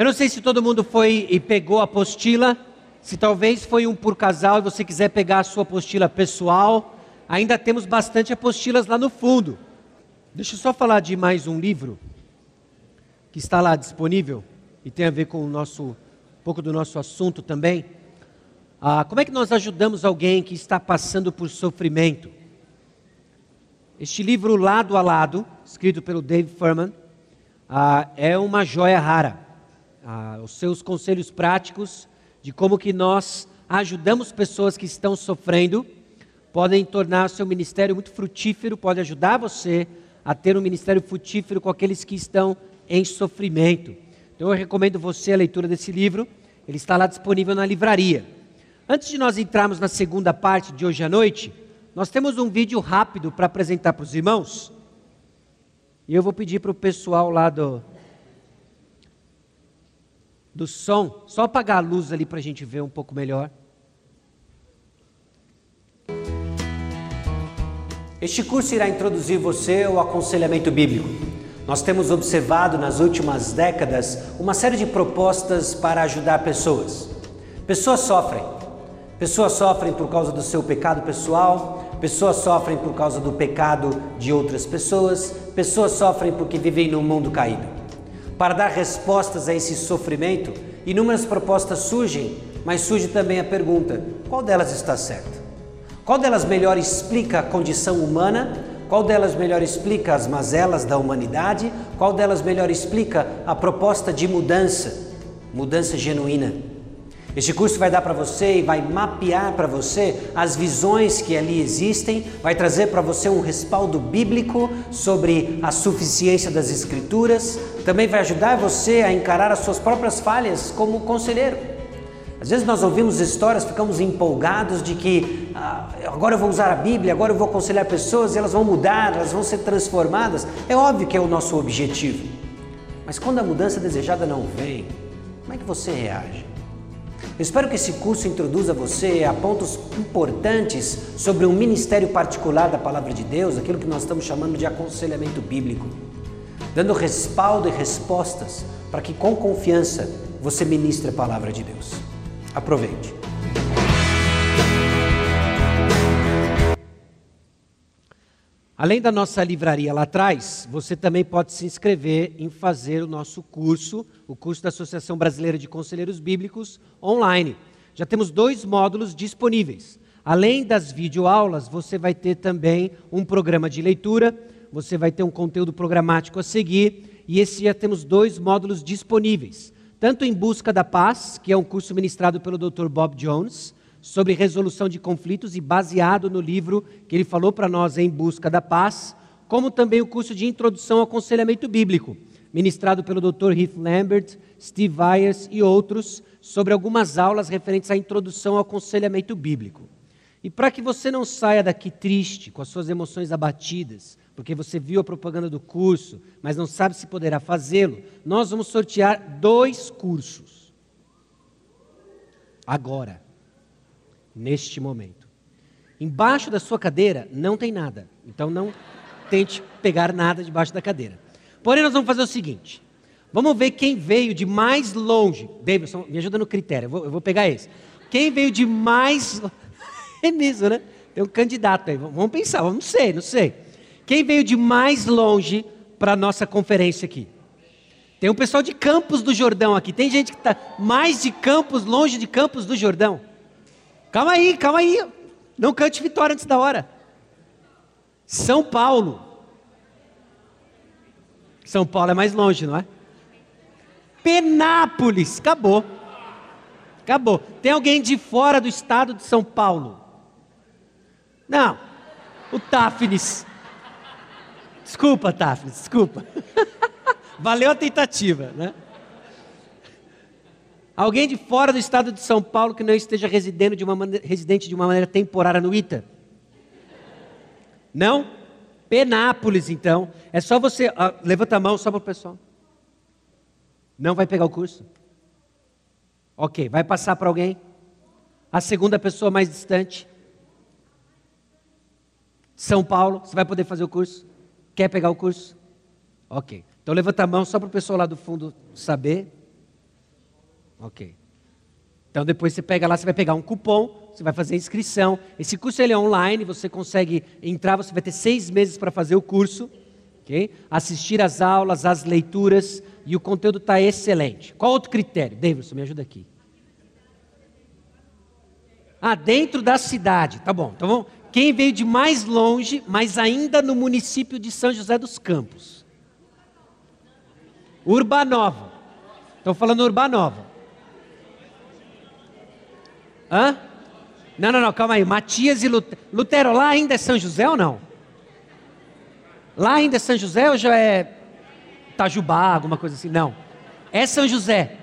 Eu não sei se todo mundo foi e pegou a apostila, se talvez foi um por casal e você quiser pegar a sua apostila pessoal, ainda temos bastante apostilas lá no fundo. Deixa eu só falar de mais um livro que está lá disponível e tem a ver com o nosso, um pouco do nosso assunto também. Ah, como é que nós ajudamos alguém que está passando por sofrimento? Este livro, lado a lado, escrito pelo Dave Furman, ah, é uma joia rara. Os seus conselhos práticos de como que nós ajudamos pessoas que estão sofrendo podem tornar seu ministério muito frutífero, pode ajudar você a ter um ministério frutífero com aqueles que estão em sofrimento. Então eu recomendo você a leitura desse livro, ele está lá disponível na livraria. Antes de nós entrarmos na segunda parte de hoje à noite, nós temos um vídeo rápido para apresentar para os irmãos. E eu vou pedir para o pessoal lá do, do som, só apagar a luz ali para a gente ver um pouco melhor. Este curso irá introduzir você ao aconselhamento bíblico. Nós temos observado nas últimas décadas uma série de propostas para ajudar pessoas. Pessoas sofrem. Pessoas sofrem por causa do seu pecado pessoal, pessoas sofrem por causa do pecado de outras pessoas, pessoas sofrem porque vivem num mundo caído. Para dar respostas a esse sofrimento, inúmeras propostas surgem, mas surge também a pergunta: qual delas está certa? Qual delas melhor explica a condição humana? Qual delas melhor explica as mazelas da humanidade? Qual delas melhor explica a proposta de mudança, mudança genuína? Este curso vai dar para você e vai mapear para você as visões que ali existem, vai trazer para você um respaldo bíblico sobre a suficiência das Escrituras, também vai ajudar você a encarar as suas próprias falhas como conselheiro. Às vezes nós ouvimos histórias, ficamos empolgados de que ah, agora eu vou usar a Bíblia, agora eu vou aconselhar pessoas e elas vão mudar, elas vão ser transformadas. É óbvio que é o nosso objetivo. Mas quando a mudança desejada não vem, como é que você reage? Espero que esse curso introduza você a pontos importantes sobre um ministério particular da Palavra de Deus, aquilo que nós estamos chamando de aconselhamento bíblico, dando respaldo e respostas para que com confiança você ministre a Palavra de Deus. Aproveite. Além da nossa livraria lá atrás, você também pode se inscrever em fazer o nosso curso, o curso da Associação Brasileira de Conselheiros Bíblicos, online. Já temos dois módulos disponíveis. Além das videoaulas, você vai ter também um programa de leitura, você vai ter um conteúdo programático a seguir, e esse já temos dois módulos disponíveis. Tanto em Busca da Paz, que é um curso ministrado pelo Dr. Bob Jones, sobre resolução de conflitos e baseado no livro que ele falou para nós em Busca da Paz, como também o curso de Introdução ao Aconselhamento Bíblico, ministrado pelo Dr. Heath Lambert, Steve Vyers e outros, sobre algumas aulas referentes à introdução ao aconselhamento bíblico. E para que você não saia daqui triste, com as suas emoções abatidas, porque você viu a propaganda do curso, mas não sabe se poderá fazê-lo, nós vamos sortear dois cursos. Agora neste momento. Embaixo da sua cadeira não tem nada, então não tente pegar nada debaixo da cadeira. Porém, nós vamos fazer o seguinte: vamos ver quem veio de mais longe. Davidson, me ajuda no critério, eu vou, eu vou pegar esse. Quem veio de mais. é nisso, né? Tem um candidato aí, vamos pensar, não sei, não sei. Quem veio de mais longe para a nossa conferência aqui? Tem um pessoal de Campos do Jordão aqui. Tem gente que está mais de Campos, longe de Campos do Jordão. Calma aí, calma aí. Não cante vitória antes da hora. São Paulo. São Paulo é mais longe, não é? Penápolis, acabou. Acabou. Tem alguém de fora do estado de São Paulo? Não. O Tafnis. Desculpa, Tafnis, desculpa. Valeu a tentativa, né? Alguém de fora do estado de São Paulo que não esteja residendo de uma maneira, residente de uma maneira temporária no ITA? Não? Penápolis, então. É só você. Ah, levanta a mão só para o pessoal. Não vai pegar o curso? Ok, vai passar para alguém? A segunda pessoa mais distante? São Paulo, você vai poder fazer o curso? Quer pegar o curso? Ok. Então levanta a mão só para o pessoal lá do fundo saber. Ok. Então depois você pega lá, você vai pegar um cupom, você vai fazer a inscrição. Esse curso ele é online, você consegue entrar, você vai ter seis meses para fazer o curso, ok? Assistir às aulas, às leituras e o conteúdo está excelente. Qual outro critério? Davidson, me ajuda aqui. Ah, dentro da cidade, tá bom. Então vamos. Quem veio de mais longe, mas ainda no município de São José dos Campos? Urbanova. Estou falando Urbanova. Hã? Não, não, não, calma aí. Matias e Lutero. Lutero, lá ainda é São José ou não? Lá ainda é São José ou já é Itajubá, alguma coisa assim? Não. É São José.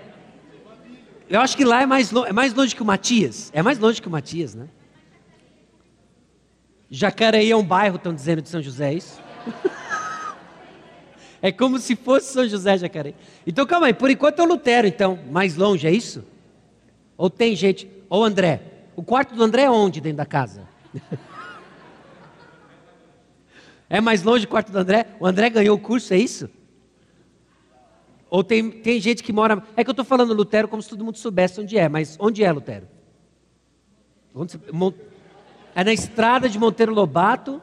Eu acho que lá é mais, longe, é mais longe que o Matias. É mais longe que o Matias, né? Jacareí é um bairro, estão dizendo, de São José, é isso? é como se fosse São José Jacareí. Então calma aí, por enquanto é o Lutero, então. Mais longe, é isso? Ou tem gente. Ou André. O quarto do André é onde dentro da casa? é mais longe o quarto do André? O André ganhou o curso, é isso? Ou tem, tem gente que mora. É que eu estou falando Lutero como se todo mundo soubesse onde é, mas onde é Lutero? Onde, é na estrada de Monteiro Lobato.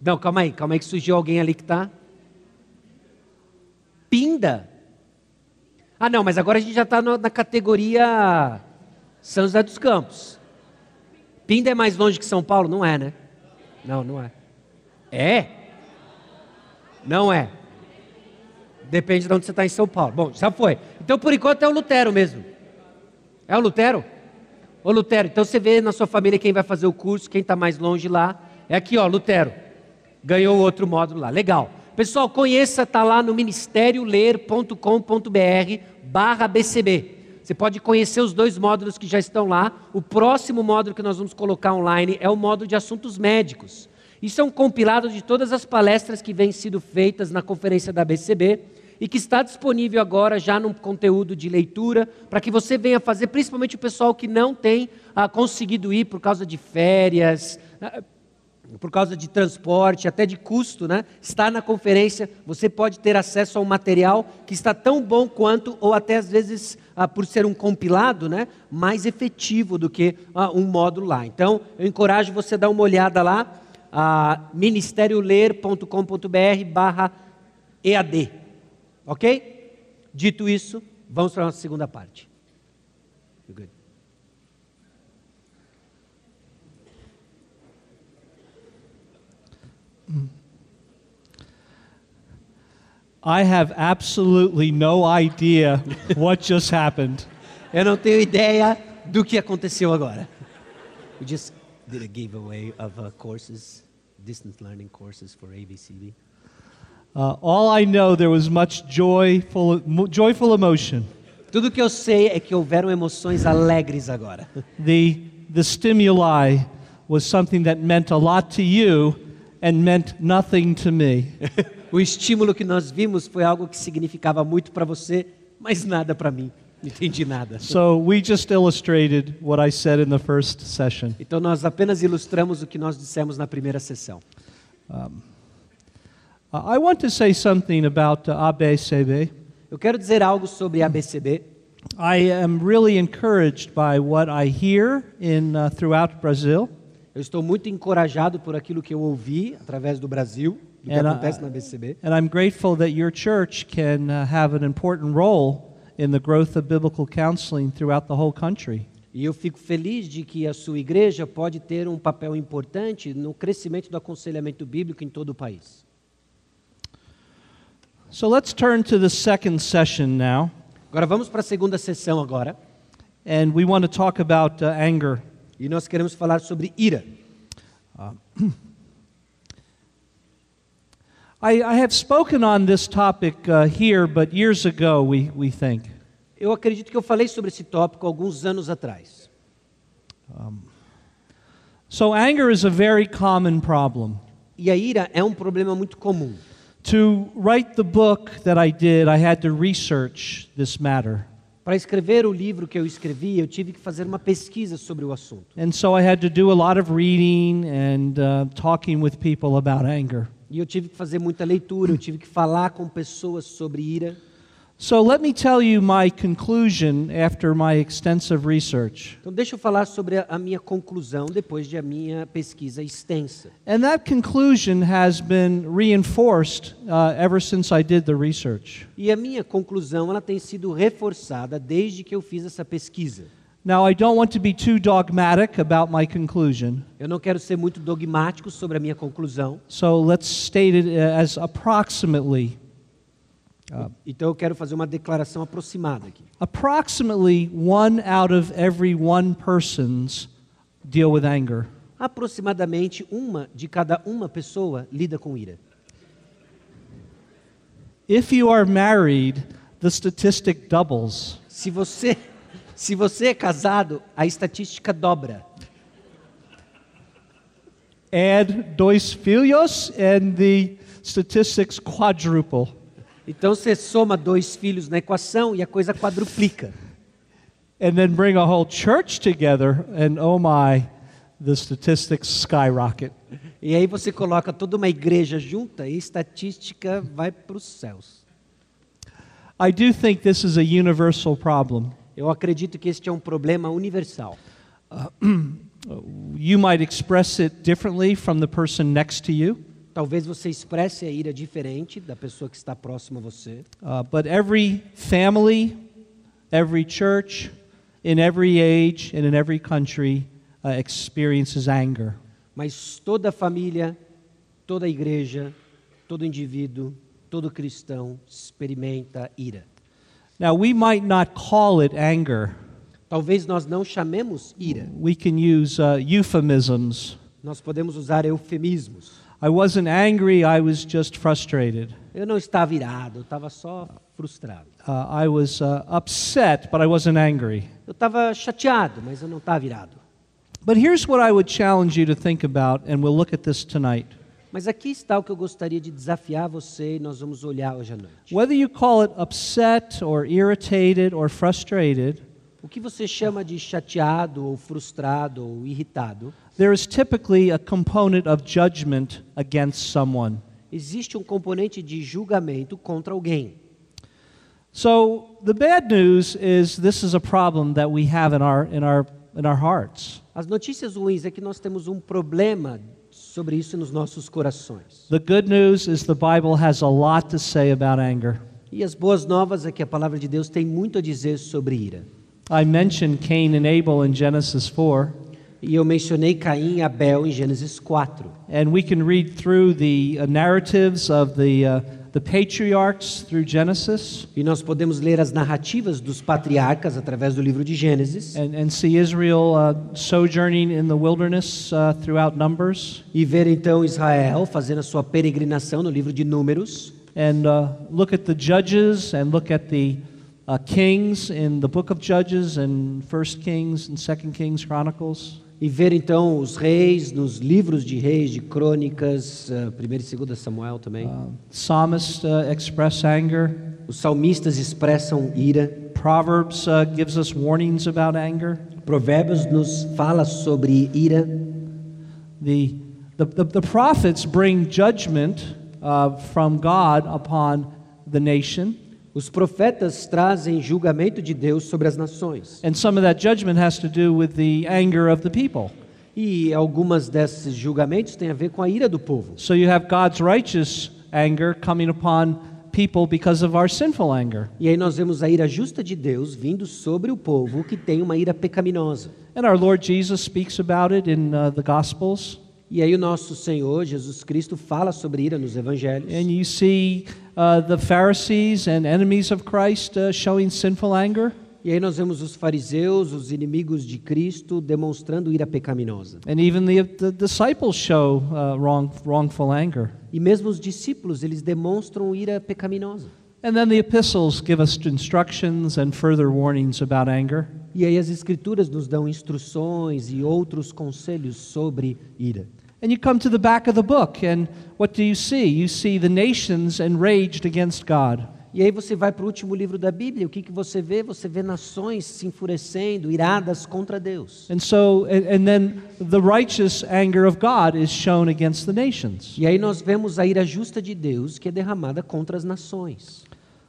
Não, calma aí, calma aí que surgiu alguém ali que está. Pinda. Ah, não, mas agora a gente já está na categoria São José dos Campos. Pinda é mais longe que São Paulo? Não é, né? Não, não é. É? Não é. Depende de onde você está em São Paulo. Bom, já foi. Então, por enquanto, é o Lutero mesmo. É o Lutero? Ô Lutero, então você vê na sua família quem vai fazer o curso, quem está mais longe lá. É aqui, ó, Lutero. Ganhou outro módulo lá. Legal. Pessoal, conheça, está lá no ministérioler.com.br barra BCB. Você pode conhecer os dois módulos que já estão lá. O próximo módulo que nós vamos colocar online é o módulo de assuntos médicos. Isso é um compilado de todas as palestras que vêm sido feitas na conferência da BCB e que está disponível agora já no conteúdo de leitura, para que você venha fazer, principalmente o pessoal que não tem ah, conseguido ir por causa de férias, ah, por causa de transporte, até de custo, né? Está na conferência, você pode ter acesso a um material que está tão bom quanto, ou até às vezes, ah, por ser um compilado, né? Mais efetivo do que ah, um módulo lá. Então, eu encorajo você a dar uma olhada lá, ah, ministérioler.com.br barra EAD. Ok? Dito isso, vamos para a nossa segunda parte. I have absolutely no idea what just happened. Eu não tenho ideia do que aconteceu agora. We just did a giveaway of uh, courses, distance learning courses for ABCD. Uh, all I know, there was much joyful, joyful emotion. Tudo que eu sei é que houveram emoções alegres agora. The, the stimuli was something that meant a lot to you and meant nothing to me. o estímulo que nós vimos foi algo que significava muito para você, mas nada para mim. Não entendi nada. So we just illustrated what I said in the first session. Então nós apenas ilustramos o que nós dissemos na primeira sessão. Um, I want to say something about ABCB. Eu quero dizer algo sobre ABCB. I am really encouraged by what I hear in uh, throughout Brazil. Eu estou muito encorajado por aquilo que eu ouvi através do Brasil, and I, and I'm grateful that your church can uh, have an important role in the growth of biblical counseling throughout the whole country. E eu fico feliz de que a sua igreja pode ter um papel importante no crescimento do aconselhamento bíblico em todo o país. So let's turn to the second session now. Agora vamos para a segunda sessão agora. And we want to talk about uh, anger. E nós queremos falar sobre ira. Uh, I, I, have spoken on this topic uh, here, but years ago, we, we think. Eu acredito que eu falei sobre esse tópico alguns anos atrás. Um, so anger is a very common problem. E a ira é um problema muito comum. To write the book that I did, I had to research this matter. Para escrever o livro que eu escrevi, eu tive que fazer uma pesquisa sobre o assunto. And so I had to do a lot of reading and uh, talking with people about anger. E eu tive que fazer muita leitura, eu tive que falar com pessoas sobre ira. So let me tell you my conclusion after my extensive research. Então deixa eu falar sobre a, a minha conclusão depois de a minha pesquisa extensa. And that conclusion has been reinforced uh, ever since I did the research. E a minha conclusão ela tem sido reforçada desde que eu fiz essa pesquisa. Now, I don't want to be too dogmatic about my conclusion, Eu não quero ser muito dogmático sobre a minha conclusão, so let's state it uh, as approximately. então eu quero fazer uma declaração aproximada aqui. Approximately one out of every one persons deal with anger. Aproximadamente uma de cada uma pessoa lida com ira. If you are married, the statistic doubles. Se você se você é casado, a estatística dobra. Add dois filhos, and the statistics quadruple. Então você soma dois filhos na equação e a coisa quadruplica. And then bring a whole church together, and oh my, the statistics skyrocket. E aí você coloca toda uma igreja junta e a estatística vai para os céus. I do think this is a universal problem. Eu acredito que este é um problema universal. You might express it differently from the person next to you, Talvez você expresse a ira diferente da pessoa que está próxima a você, uh, but every family, every church, in every age and in every country uh, experiences anger. mas toda família, toda igreja, todo indivíduo, todo cristão experimenta ira. Now, we might not call it anger. Talvez nós não chamemos ira. We can use uh, euphemisms. Nós podemos usar eufemismos. I wasn't angry, I was just frustrated. Eu não estava irado, eu estava só frustrado. Uh, I was uh, upset, but I wasn't angry. Eu estava chateado, mas eu não estava irado. But here's what I would challenge you to think about, and we'll look at this tonight. Mas aqui está o que eu gostaria de desafiar você e nós vamos olhar hoje à noite. Whether you call it upset or irritated or frustrated, O que você chama de chateado ou frustrado ou irritado, there is typically a component of judgment against someone. existe um componente de julgamento contra alguém. So the bad news is this is a problem that we have in our, in our, in our hearts. As notícias ruins é que nós temos um problema sobre isso nos nossos corações. The good news is the Bible has a lot to say about anger. E as boas novas é que a palavra de Deus tem muito a dizer sobre ira. I mentioned Cain and Abel in Genesis 4, E eu mencionei Caim e Abel em Gênesis 4. and we can read through the uh, narratives of the, uh, the patriarchs through Genesis E nós podemos ler as narrativas dos patriarcas através do livro de Gênesis and, and see Israel uh, sojourning in the wilderness uh, throughout Numbers e ver então Israel fazendo a sua peregrinação no livro de Números and uh, look at the judges and look at the uh, kings in the book of Judges and First Kings and Second Kings Chronicles. E ver então os reis nos livros de reis, de crônicas, 1 e 2 Samuel também. Uh, psalmists uh, express anger. Os salmistas expressam ira. Proverbs uh, gives us warnings about anger. Provérbios nos fala sobre ira. The, the, the, the prophets bring judgment uh, from God upon the nation, Os profetas trazem julgamento de Deus sobre as nações. and some of that judgment has to do with the anger of the people. E algumas desses julgamentos têm a ver com a ira do povo. So you have God's righteous anger coming upon people because of our sinful anger. E aí nós vemos a ira justa de Deus vindo sobre o povo que tem uma ira pecaminosa. And our Lord Jesus speaks about it in uh, the Gospels. E aí o nosso Senhor Jesus Cristo fala sobre ira nos evangelhos. And you see uh, the Pharisees and enemies of Christ uh, showing sinful anger. E aí nós vemos os fariseus, os inimigos de Cristo, demonstrando ira pecaminosa. And even the, the disciples show uh, wrong, wrongful anger. E mesmo os discípulos, eles demonstram ira pecaminosa. And then the epistles give us instructions and further warnings about anger. E aí as escrituras nos dão instruções e outros conselhos sobre ira. And you come to the back of the book, and what do you see? You see the nations enraged against God. E aí você vai para o último livro da Bíblia, o que, que você vê? Você vê nações se enfurecendo, iradas contra Deus. And so, and, then the righteous anger of God is shown against the nations. E aí nós vemos a ira justa de Deus que é derramada contra as nações.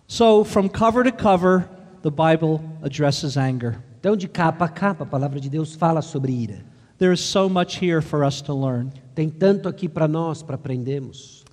So, from cover to cover, the Bible addresses anger. Então, de capa a capa, a palavra de Deus fala sobre ira. There is so much here for us to learn. Tem tanto aqui para nós para aprendermos.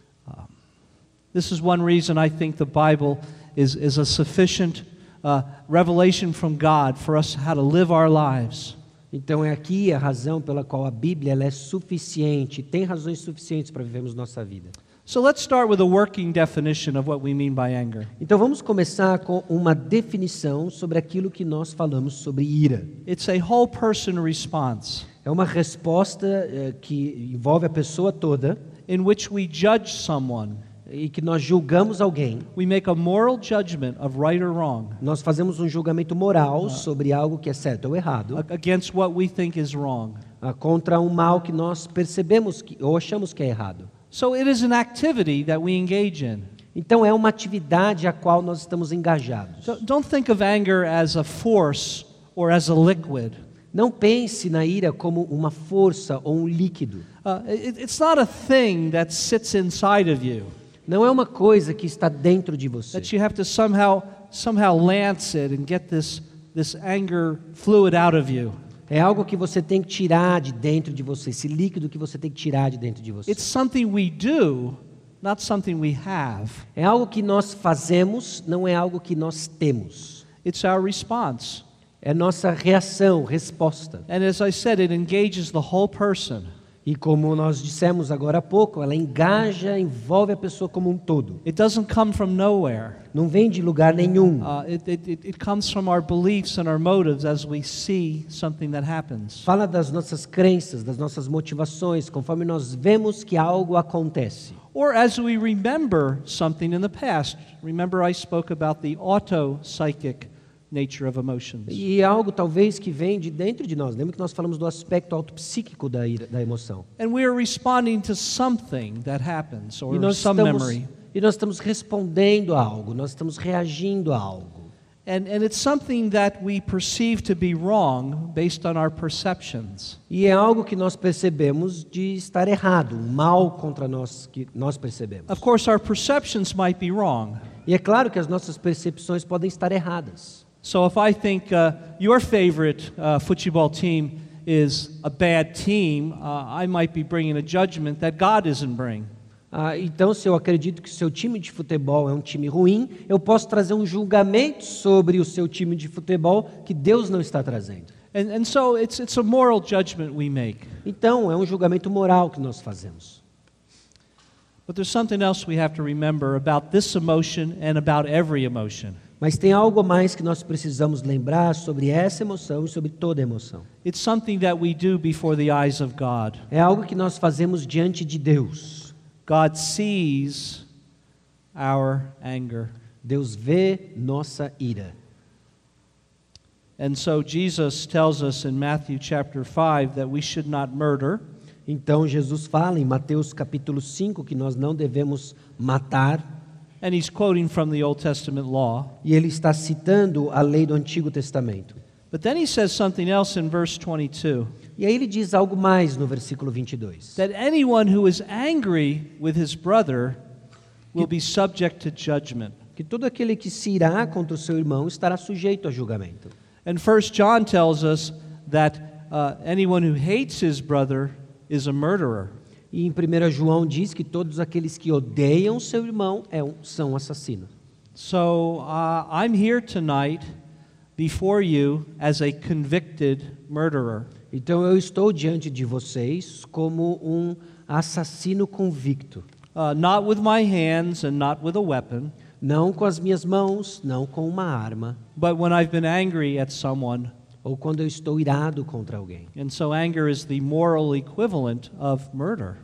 This is one reason I think the Bible is, is a sufficient uh, revelation from God for us how to live our lives. Então é aqui a razão pela qual a Bíblia ela é suficiente, tem razões suficientes para vivermos nossa vida. So let's start with a working definition of what we mean by anger. Então vamos começar com uma definição sobre aquilo que nós falamos sobre ira. It's a whole person response É uma resposta eh, que envolve a pessoa toda in which we judge someone. e que nós julgamos alguém. We make a moral judgment of right or wrong Nós fazemos um julgamento moral sobre algo que é certo ou errado, against what we think is wrong. contra um mal que nós percebemos que, ou achamos que é errado. So it is an activity that we engage in. Então é uma atividade a qual nós estamos engajados. Don't think of anger as a force or as a liquid. Não pense na ira como uma força ou um líquido. Uh, it- it's not a thing that sits inside of you Não é uma coisa que está dentro de você. that you have to somehow somehow lance it and get this this anger fluid out of you. É algo que você tem que tirar de dentro de você, esse líquido que você tem que tirar de dentro de você. It's something we do, not something we have. É algo que nós fazemos, não é algo que nós temos. It's our response. É nossa reação, resposta. And as I said, it engages the whole person. E como nós dissemos agora há pouco, ela engaja, envolve a pessoa como um todo. It doesn't come from nowhere. Não vem de lugar nenhum. Uh, it, it, it, comes from our beliefs and our motives as we see something that happens. Fala das nossas crenças, das nossas motivações, conforme nós vemos que algo acontece. Or as we remember something in the past. Remember, I spoke about the auto psychic nature of emotions. E é algo talvez que vem de dentro de nós. Lembra que nós falamos do aspecto autopsíquico da, ira, da emoção. And we are responding to something that happens or some estamos, memory. e nós estamos respondendo a algo, nós estamos reagindo a algo. And, and it's something that we perceive to be wrong based on our perceptions. E é algo que nós percebemos de estar errado, um mal contra nós que nós percebemos. Of course, our perceptions might be wrong. E é claro que as nossas percepções podem estar erradas. So if I think uh, your favorite uh, football team is a bad team, uh, I might be bringing a judgment that God isn't bringing. Ah, então, se eu acredito que seu time de futebol é um time ruim, eu posso trazer um julgamento sobre o seu time de futebol que Deus não está trazendo. And, and so it's, it's a moral judgment we make. Então, é um julgamento moral que nós fazemos. But there's something else we have to remember about this emotion and about every emotion. Mas tem algo mais que nós precisamos lembrar sobre essa emoção e sobre toda emoção. It's something that we do before the eyes of God. É algo que nós fazemos diante de Deus. God sees our anger. Deus vê nossa ira. And so Jesus tells us in Matthew chapter 5 that we should not murder. Então Jesus fala em Mateus capítulo 5 que nós não devemos matar, And he's quoting from the Old Testament law. e ele está citando a lei do Antigo Testamento. But then he says something else in verse 22 E aí ele diz algo mais no versículo 22. that anyone who is angry with his brother will be subject to judgment. Que todo aquele que se irá contra o seu irmão estará sujeito a julgamento. And First John tells us that uh, anyone who hates his brother is a murderer. E em 1 João diz que todos aqueles que odeiam seu irmão é um- são assassinos. So uh, I'm here tonight before you as a convicted murderer. Então eu estou diante de vocês como um assassino convicto. Uh, not with my hands and not with a weapon, Não com as minhas mãos, não com uma arma, but when I've been angry at someone. ou quando eu estou irado contra alguém. And so anger is the moral equivalent of murder.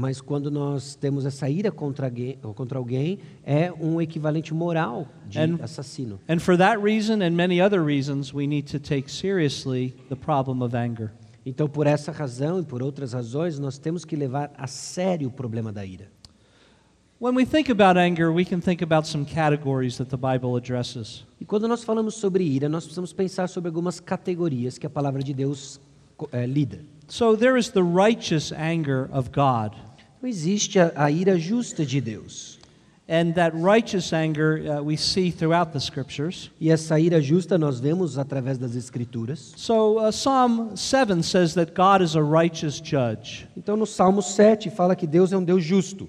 Mas quando nós temos essa ira contra alguém, contra alguém é um equivalente moral de And- assassino. And for that reason and many other reasons, we need to take seriously the problem of anger. Então, por essa razão e por outras razões, nós temos que levar a sério o problema da ira. When we think about anger, we can think about some categories that the Bible addresses. E quando nós falamos sobre ira, nós precisamos pensar sobre algumas categorias que a palavra de Deus é, lida. So there is the righteous anger of God. Existe a, a ira justa de Deus. And that righteous anger uh, we see throughout the scriptures. E essa ira justa nós vemos através das escrituras. So uh, Psalm 7 says that God is a righteous judge. Então no Salmo 7 fala que Deus é um Deus justo,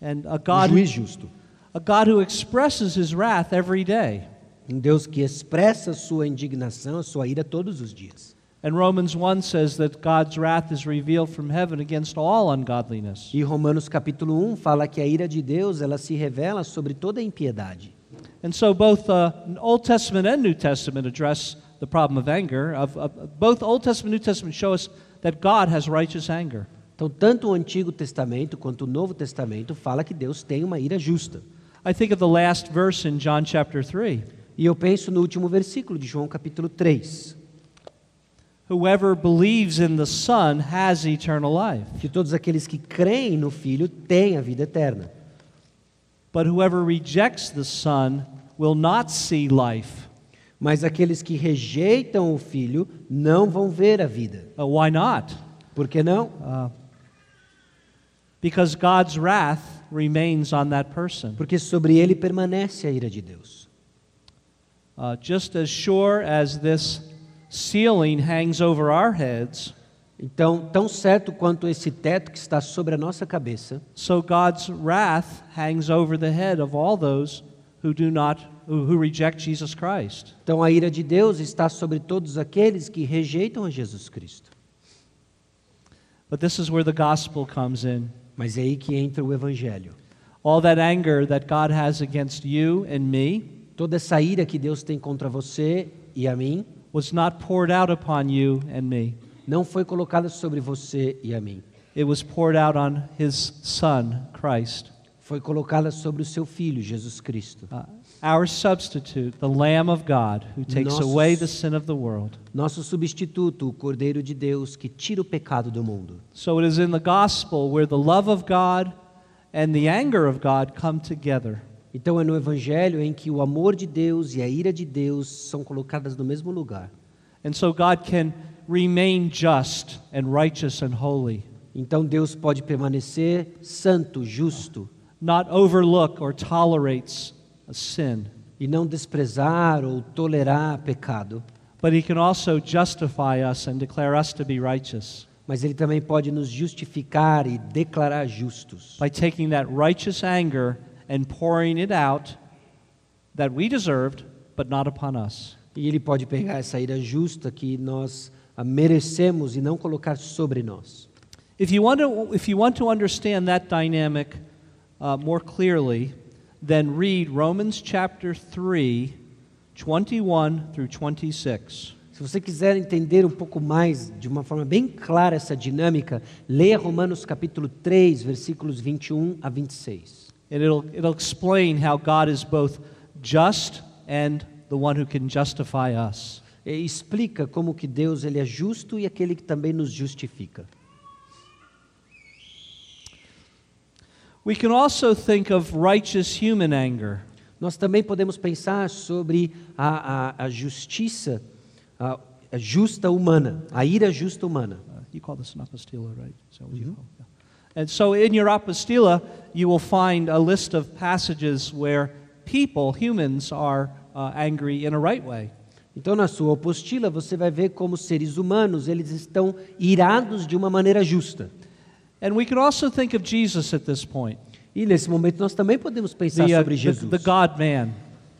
And a um God, juiz justo. a God who expresses his wrath every day. Um Deus que expressa sua indignação, sua ira todos os dias. And Romans 1 says that God's wrath is revealed from heaven against all ungodliness. E Romanos capítulo 1 fala que a ira de Deus, ela se revela sobre toda impiedade. And so both uh, Old Testament and New Testament address the problem of anger. Of, of, both Old Testament and New Testament show us that God has righteous anger. Então, tanto o Antigo Testamento quanto o Novo Testamento fala que Deus tem uma ira justa. I think of the last verse in John chapter 3. E eu penso no último versículo de João capítulo 3, Whoever believes in the Son has eternal life, que todos aqueles que creem no Filho têm a vida eterna. but whoever rejects the Son will not see life. Mas aqueles que rejeitam o Filho não vão ver a vida. Uh, why not? Por que não? Uh, because God's wrath remains on that person. Porque sobre ele permanece a ira de Deus. Uh, just as sure as this ceiling hangs over our heads, Então, tão certo quanto esse teto que está sobre a nossa cabeça, so God's wrath hangs over the head of all those who do not who, reject Jesus Christ. então a ira de Deus está sobre todos aqueles que rejeitam a Jesus Cristo. But this is where the gospel comes in. Mas é aí que entra o evangelho. All that anger that God has against you and me Toda essa ira que Deus tem contra você e a mim was not poured out upon you and me. não foi colocada sobre você e a mim. It was poured out on his son, Christ. Foi colocada sobre o seu filho, Jesus Cristo. Uh, our substitute, the Lamb of God, who takes Nossos- away the sin of the world. Nosso substituto, o Cordeiro de Deus que tira o pecado do mundo. So it is in the gospel where the love of God and the anger of God come together. Então é no evangelho em que o amor de Deus e a ira de Deus são colocadas no mesmo lugar. And so God can remain just and righteous and holy, Então Deus pode permanecer santo, justo. Not overlook or tolerates a sin, e não desprezar ou tolerar pecado, but He can also justify us and declare us to be righteous. Mas ele também pode nos justificar e declarar justos, by taking that righteous anger and pouring it out that we deserved, but not upon us. e ele pode pegar essa ira justa que nós a merecemos e não colocar sobre nós. If you want to, if you want to understand that dynamic uh, more clearly, then read Romans chapter 3, 21 through 26. Se você quiser entender um pouco mais, de uma forma bem clara, essa dinâmica, leia Romanos capítulo 3, versículos 21 a 26. And it'll, it'll explain how God is both just and the one who can justify us. E explica como que Deus ele é justo e aquele que também nos justifica. We can also think of righteous human anger. Nós também podemos pensar sobre a, a, a justiça, a, a justa humana, a ira justa humana. Uh, you call this an apostila, right? Is that what you call it? Yeah. And so in your apostila, you will find a list of passages where people, humans, are uh, angry in a right way. Então, na sua apostila, você vai ver como seres humanos eles estão irados de uma maneira justa. And we can also think of Jesus at this point, E nesse momento nós também podemos pensar the, uh, sobre the, Jesus, the God man,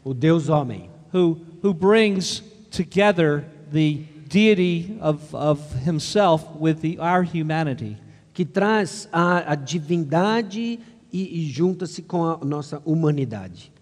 o Deus homem, who, who brings together the deity of, of himself with the, our humanity. Que traz a, a divindade e, e junta-se com a nossa humanidade.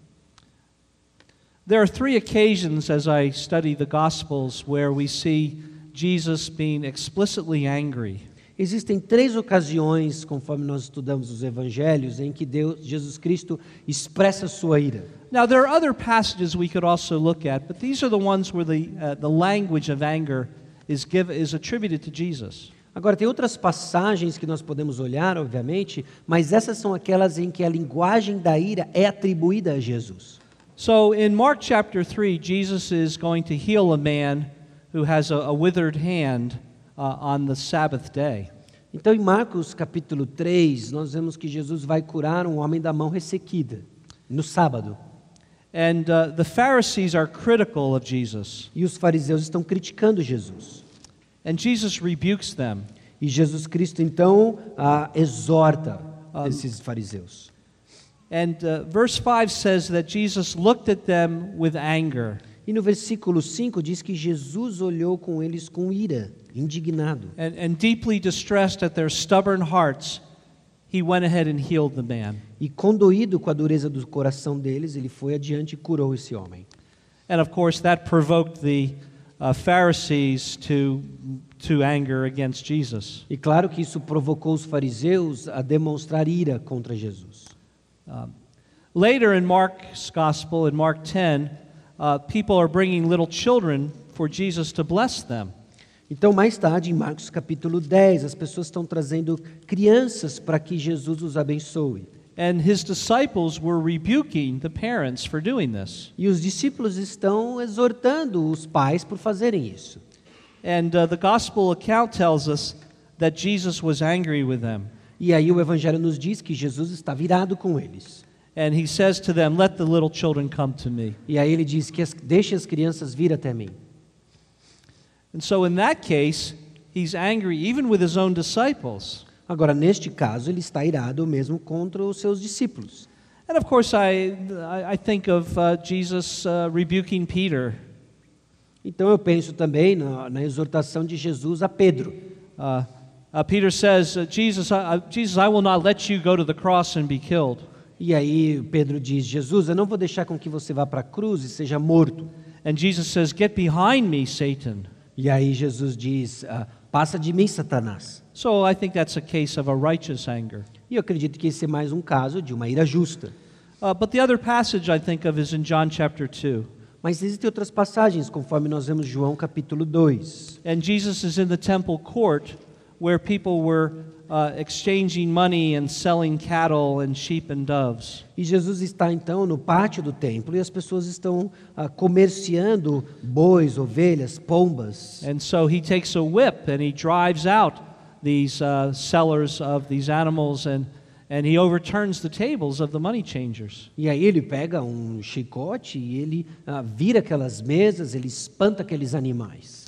There are three occasions as I study the Gospels where we see Jesus being explicitly angry. Existem três ocasiões, conforme nós estudamos os evangelhos, em que Deus, Jesus Cristo expressa sua ira. Now, there are other passages we could also look at, but these are the ones where the, uh, the language of anger is, give, is attributed to Jesus. Agora, tem outras passagens que nós podemos olhar, obviamente, mas essas são aquelas em que a linguagem da ira é atribuída a Jesus. So in Mark chapter 3, Jesus is going to heal a man who has a, a withered hand uh, on the Sabbath day. Então, em Marcos capítulo 3, nós vemos que Jesus vai curar um homem da mão ressequida, no sábado. And uh, the Pharisees are critical of Jesus. E os fariseus estão criticando Jesus. And Jesus rebukes them. E Jesus Cristo, então, ah, exorta esses fariseus. And uh, verse 5 says that Jesus looked at them with anger. E no versículo 5 diz que Jesus olhou com eles com ira, indignado. And, and deeply distressed at their stubborn hearts, he went ahead and healed the man. E condoído com a dureza do coração deles, ele foi adiante e curou esse homem. And of course, that provoked the uh, Pharisees to, to anger against Jesus. E claro que isso provocou os fariseus a demonstrar ira contra Jesus. Later in Mark's gospel, in Mark 10, uh, people are bringing little children for Jesus to bless them. Então, mais tarde, em Marcos capítulo 10, as pessoas estão trazendo crianças para que Jesus os abençoe. And his disciples were rebuking the parents for doing this. E os discípulos estão exortando os pais por fazerem isso. And uh, the gospel account tells us that Jesus was angry with them. E aí o evangelho nos diz que Jesus está virado com eles. And he says to them, Let the little children come to me. E aí ele diz que as, deixe as crianças vir até mim. And so, in that case, he's angry even with his own disciples. Agora, neste caso, ele está irado mesmo contra os seus discípulos. And of course, I, I think of uh, Jesus uh, rebuking Peter. Então eu penso também na, na exortação de Jesus a Pedro. Uh, uh, Peter says, Jesus, Jesus, I will not let you go to the cross and be killed. E aí Pedro diz: Jesus, eu não vou deixar com que você vá para a cruz e seja morto. And Jesus says, Get behind me, Satan. E aí Jesus diz: ah, Passa de mim, Satanás. So I think that's a case of a righteous anger. E eu acredito que esse é mais um caso de uma ira justa. Uh, but the other passage I think of is in John chapter 2. Mas existem outras passagens, conforme nós vemos João capítulo 2. And Jesus is in the temple court where people were uh, exchanging money and selling cattle and sheep and doves. E Jesus está então no pátio do templo e as pessoas estão ah, comerciando bois, ovelhas, pombas. And so he takes a whip and he drives out these uh, sellers of these animals and, and he overturns the tables of the money changers. E aí ele pega um chicote e ele ah, vira aquelas mesas, ele espanta aqueles animais.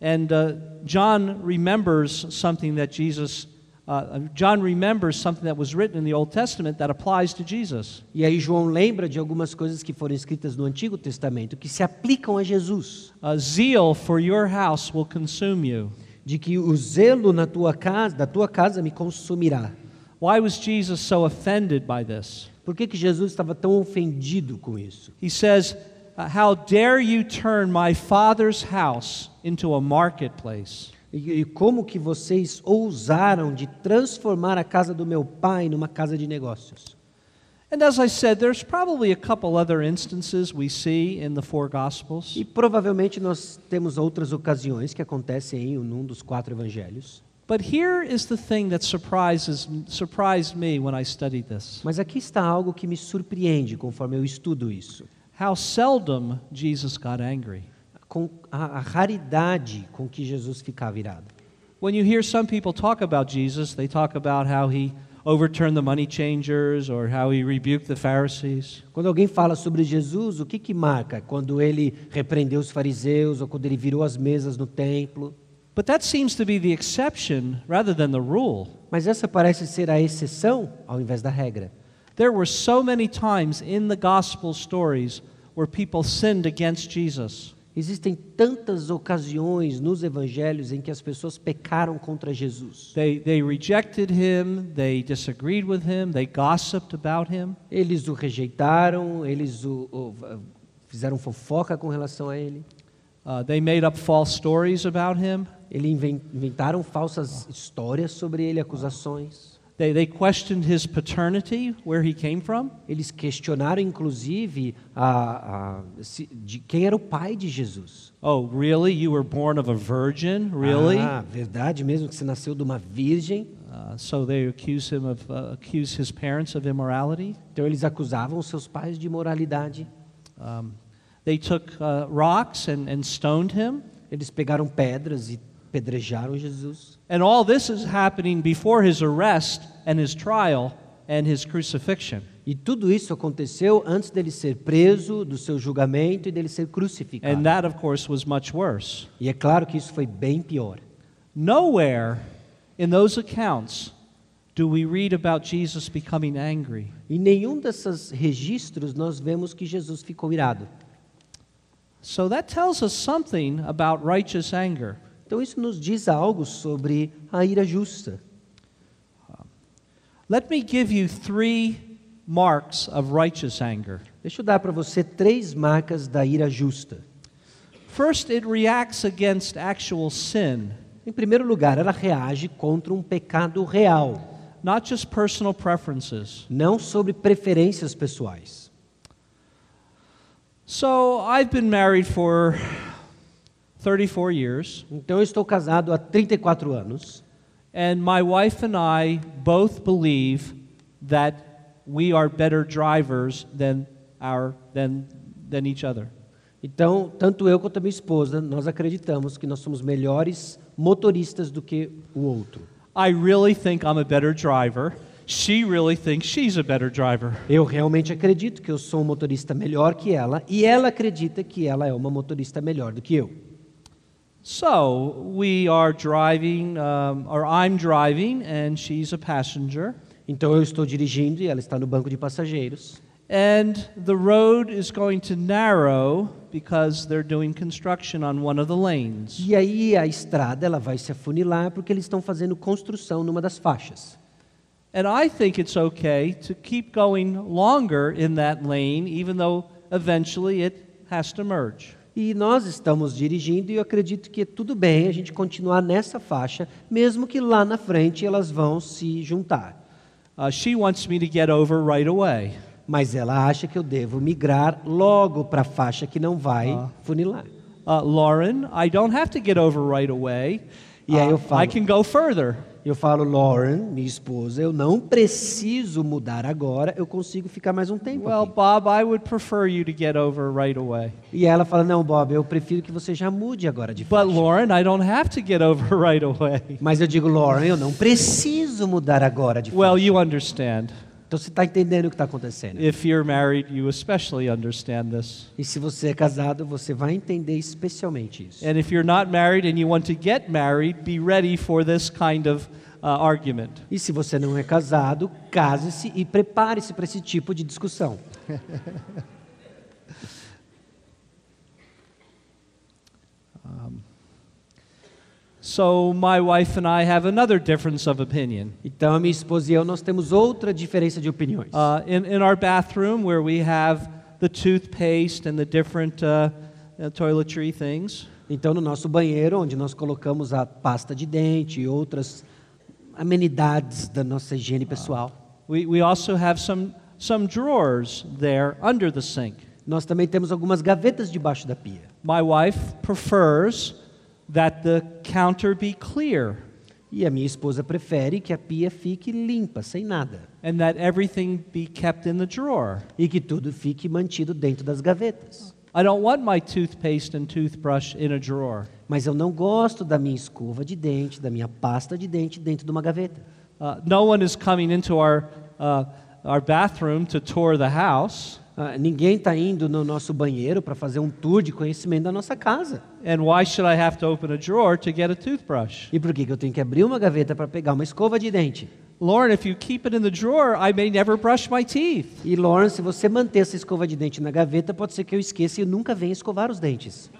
And uh, John remembers something that Jesus, uh, John remembers something that was written in the Old Testament that applies to Jesus. E aí João lembra de algumas coisas que foram escritas no Antigo Testamento que se aplicam a Jesus, Uh, zeal for your house will consume you. De que o zelo na tua casa, da tua casa me consumirá. Why was Jesus so offended by this? Por que, que Jesus estava tão ofendido com isso? He says, uh, How dare you turn my father's house into a marketplace? E, e como que vocês ousaram de transformar a casa do meu pai numa casa de negócios? And as I said, there's probably a couple other instances we see in the four Gospels. E provavelmente nós temos outras ocasiões que acontecem em um dos quatro evangelhos. But here is the thing that surprises, surprised me when I studied this Mas aqui está algo que me surpreende conforme eu estudo isso. how seldom Jesus got angry. Com a, a raridade com que Jesus ficava irado. When you hear some people talk about Jesus, they talk about how he overturned the money changers or how he rebuked the Pharisees. Quando alguém fala sobre Jesus, o que, que marca? Quando ele repreendeu os fariseus ou quando ele virou as mesas no templo. But that seems to be the exception rather than the rule. Mas essa parece ser a exceção ao invés da regra. There were so many times in the gospel stories where people sinned against Jesus. Existem tantas ocasiões nos evangelhos em que as pessoas pecaram contra Jesus. They, they rejected him, they disagreed with him, they gossiped about him. Eles o rejeitaram, eles o, o- fizeram fofoca com relação a ele. Uh, they made up false stories about him. Ele inventaram falsas histórias sobre ele, acusações. They, they questioned his paternity, where he came from. Eles questionaram, inclusive, a, a, se- de quem era o pai de Jesus. Oh, really? You were born of a virgin? Really? Ah, verdade mesmo que você nasceu de uma virgem? Uh, so they accuse him of uh, accuse his parents of immorality. Então eles acusavam seus pais de imoralidade. Um, they took uh, rocks and, and stoned him. Eles pegaram pedras e pedrejaram Jesus. And all this is happening before his arrest and his trial and his crucifixion. E tudo isso aconteceu antes dele ser preso, do seu julgamento e dele ser crucificado. And that, of course, was much worse. E é claro que isso foi bem pior. Nowhere in those accounts do we read about Jesus becoming angry. Em nenhum desses registros nós vemos que Jesus ficou irado. So that tells us something about righteous anger. Então isso nos diz algo sobre a ira justa. Let me give you three marks of righteous anger. Deixa eu dar para você três marcas da ira justa. First, it reacts against actual sin, Em primeiro lugar, ela reage contra um pecado real, not just personal preferences. não sobre preferências pessoais. So, I've been married for 34 years, Então eu estou casado há 34 anos and my wife and I both believe that we are better drivers than our than than each other. Então, tanto eu quanto a minha esposa, nós acreditamos que nós somos melhores motoristas do que o outro. I really think I'm a better driver. She really thinks she's a better driver. Eu realmente acredito que eu sou um motorista melhor que ela e ela acredita que ela é uma motorista melhor do que eu. So we are driving, um, or I'm driving, and she's a passenger. Então eu estou dirigindo e ela está no banco de passageiros. And the road is going to narrow because they're doing construction on one of the lanes. E aí a estrada ela vai se afunilar porque eles estão fazendo construção numa das faixas. And I think it's okay to keep going longer in that lane, even though eventually it has to merge. E nós estamos dirigindo e eu acredito que é tudo bem a gente continuar nessa faixa, mesmo que lá na frente elas vão se juntar. Uh, she wants me to get over right away. Mas ela acha que eu devo migrar logo para a faixa que não vai Ah. funilar. Uh, Lauren, I don't have to get over right away. E aí eu Uh, falo- I can go further. Eu falo, Lauren, minha esposa, eu não preciso mudar agora, eu consigo ficar mais um tempo. Well, aqui. Bob, I would prefer you to get over right away. E ela fala, não, Bob, eu prefiro que você já mude agora de But faixa. Lauren, I don't have to get over right away. Mas eu digo, Lauren, eu não preciso mudar agora de Well, faixa. you understand. Então você está entendendo o que está acontecendo. If you're married, you especially understand this. E se você é casado, você vai entender especialmente isso. And if you're not married and you want to get married, be ready for this kind of uh, argument. E se você não é casado, case-se e prepare-se para esse tipo de discussão. So, my wife and I have another difference of opinion. Então a minha esposa e eu nós temos outra diferença de opiniões. Uh, in, in our bathroom, where we have the toothpaste and the different uh, uh, toiletry things, Então no nosso banheiro, onde nós colocamos a pasta de dente e outras amenidades da nossa higiene pessoal, we, we also have some, some drawers there under the sink. nós também temos algumas gavetas debaixo da pia. My wife prefers that the counter be clear E a minha esposa prefere que a pia fique limpa, sem nada, and that everything be kept in the drawer. e que tudo fique mantido dentro das gavetas. I don't want my toothpaste and toothbrush in a drawer. Mas eu não gosto da minha escova de dente, da minha pasta de dente dentro de uma gaveta. Uh, no one is coming into our, uh, our bathroom to tour the house. Ah, ninguém está indo no nosso banheiro para fazer um tour de conhecimento da nossa casa. And why should I have to open a drawer to get a toothbrush? E por que, que eu tenho que abrir uma gaveta para pegar uma escova de dente? Lauren, if you keep it in the drawer, I may never brush my teeth. E Lawrence, se você manter essa escova de dente na gaveta, pode ser que eu esqueça e eu nunca venha escovar os dentes.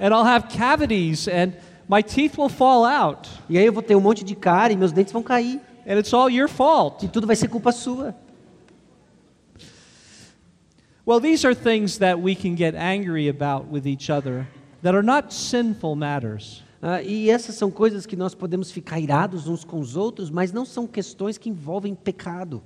And I'll have cavities and my teeth will fall out. E aí eu vou ter um monte de cara e meus dentes vão cair. And it's all your fault. E tudo vai ser culpa sua. Well, these are things that we can get angry about with each other that are not sinful matters. Ah, e essas são coisas que nós podemos ficar irados uns com os outros, mas não são questões que envolvem pecado.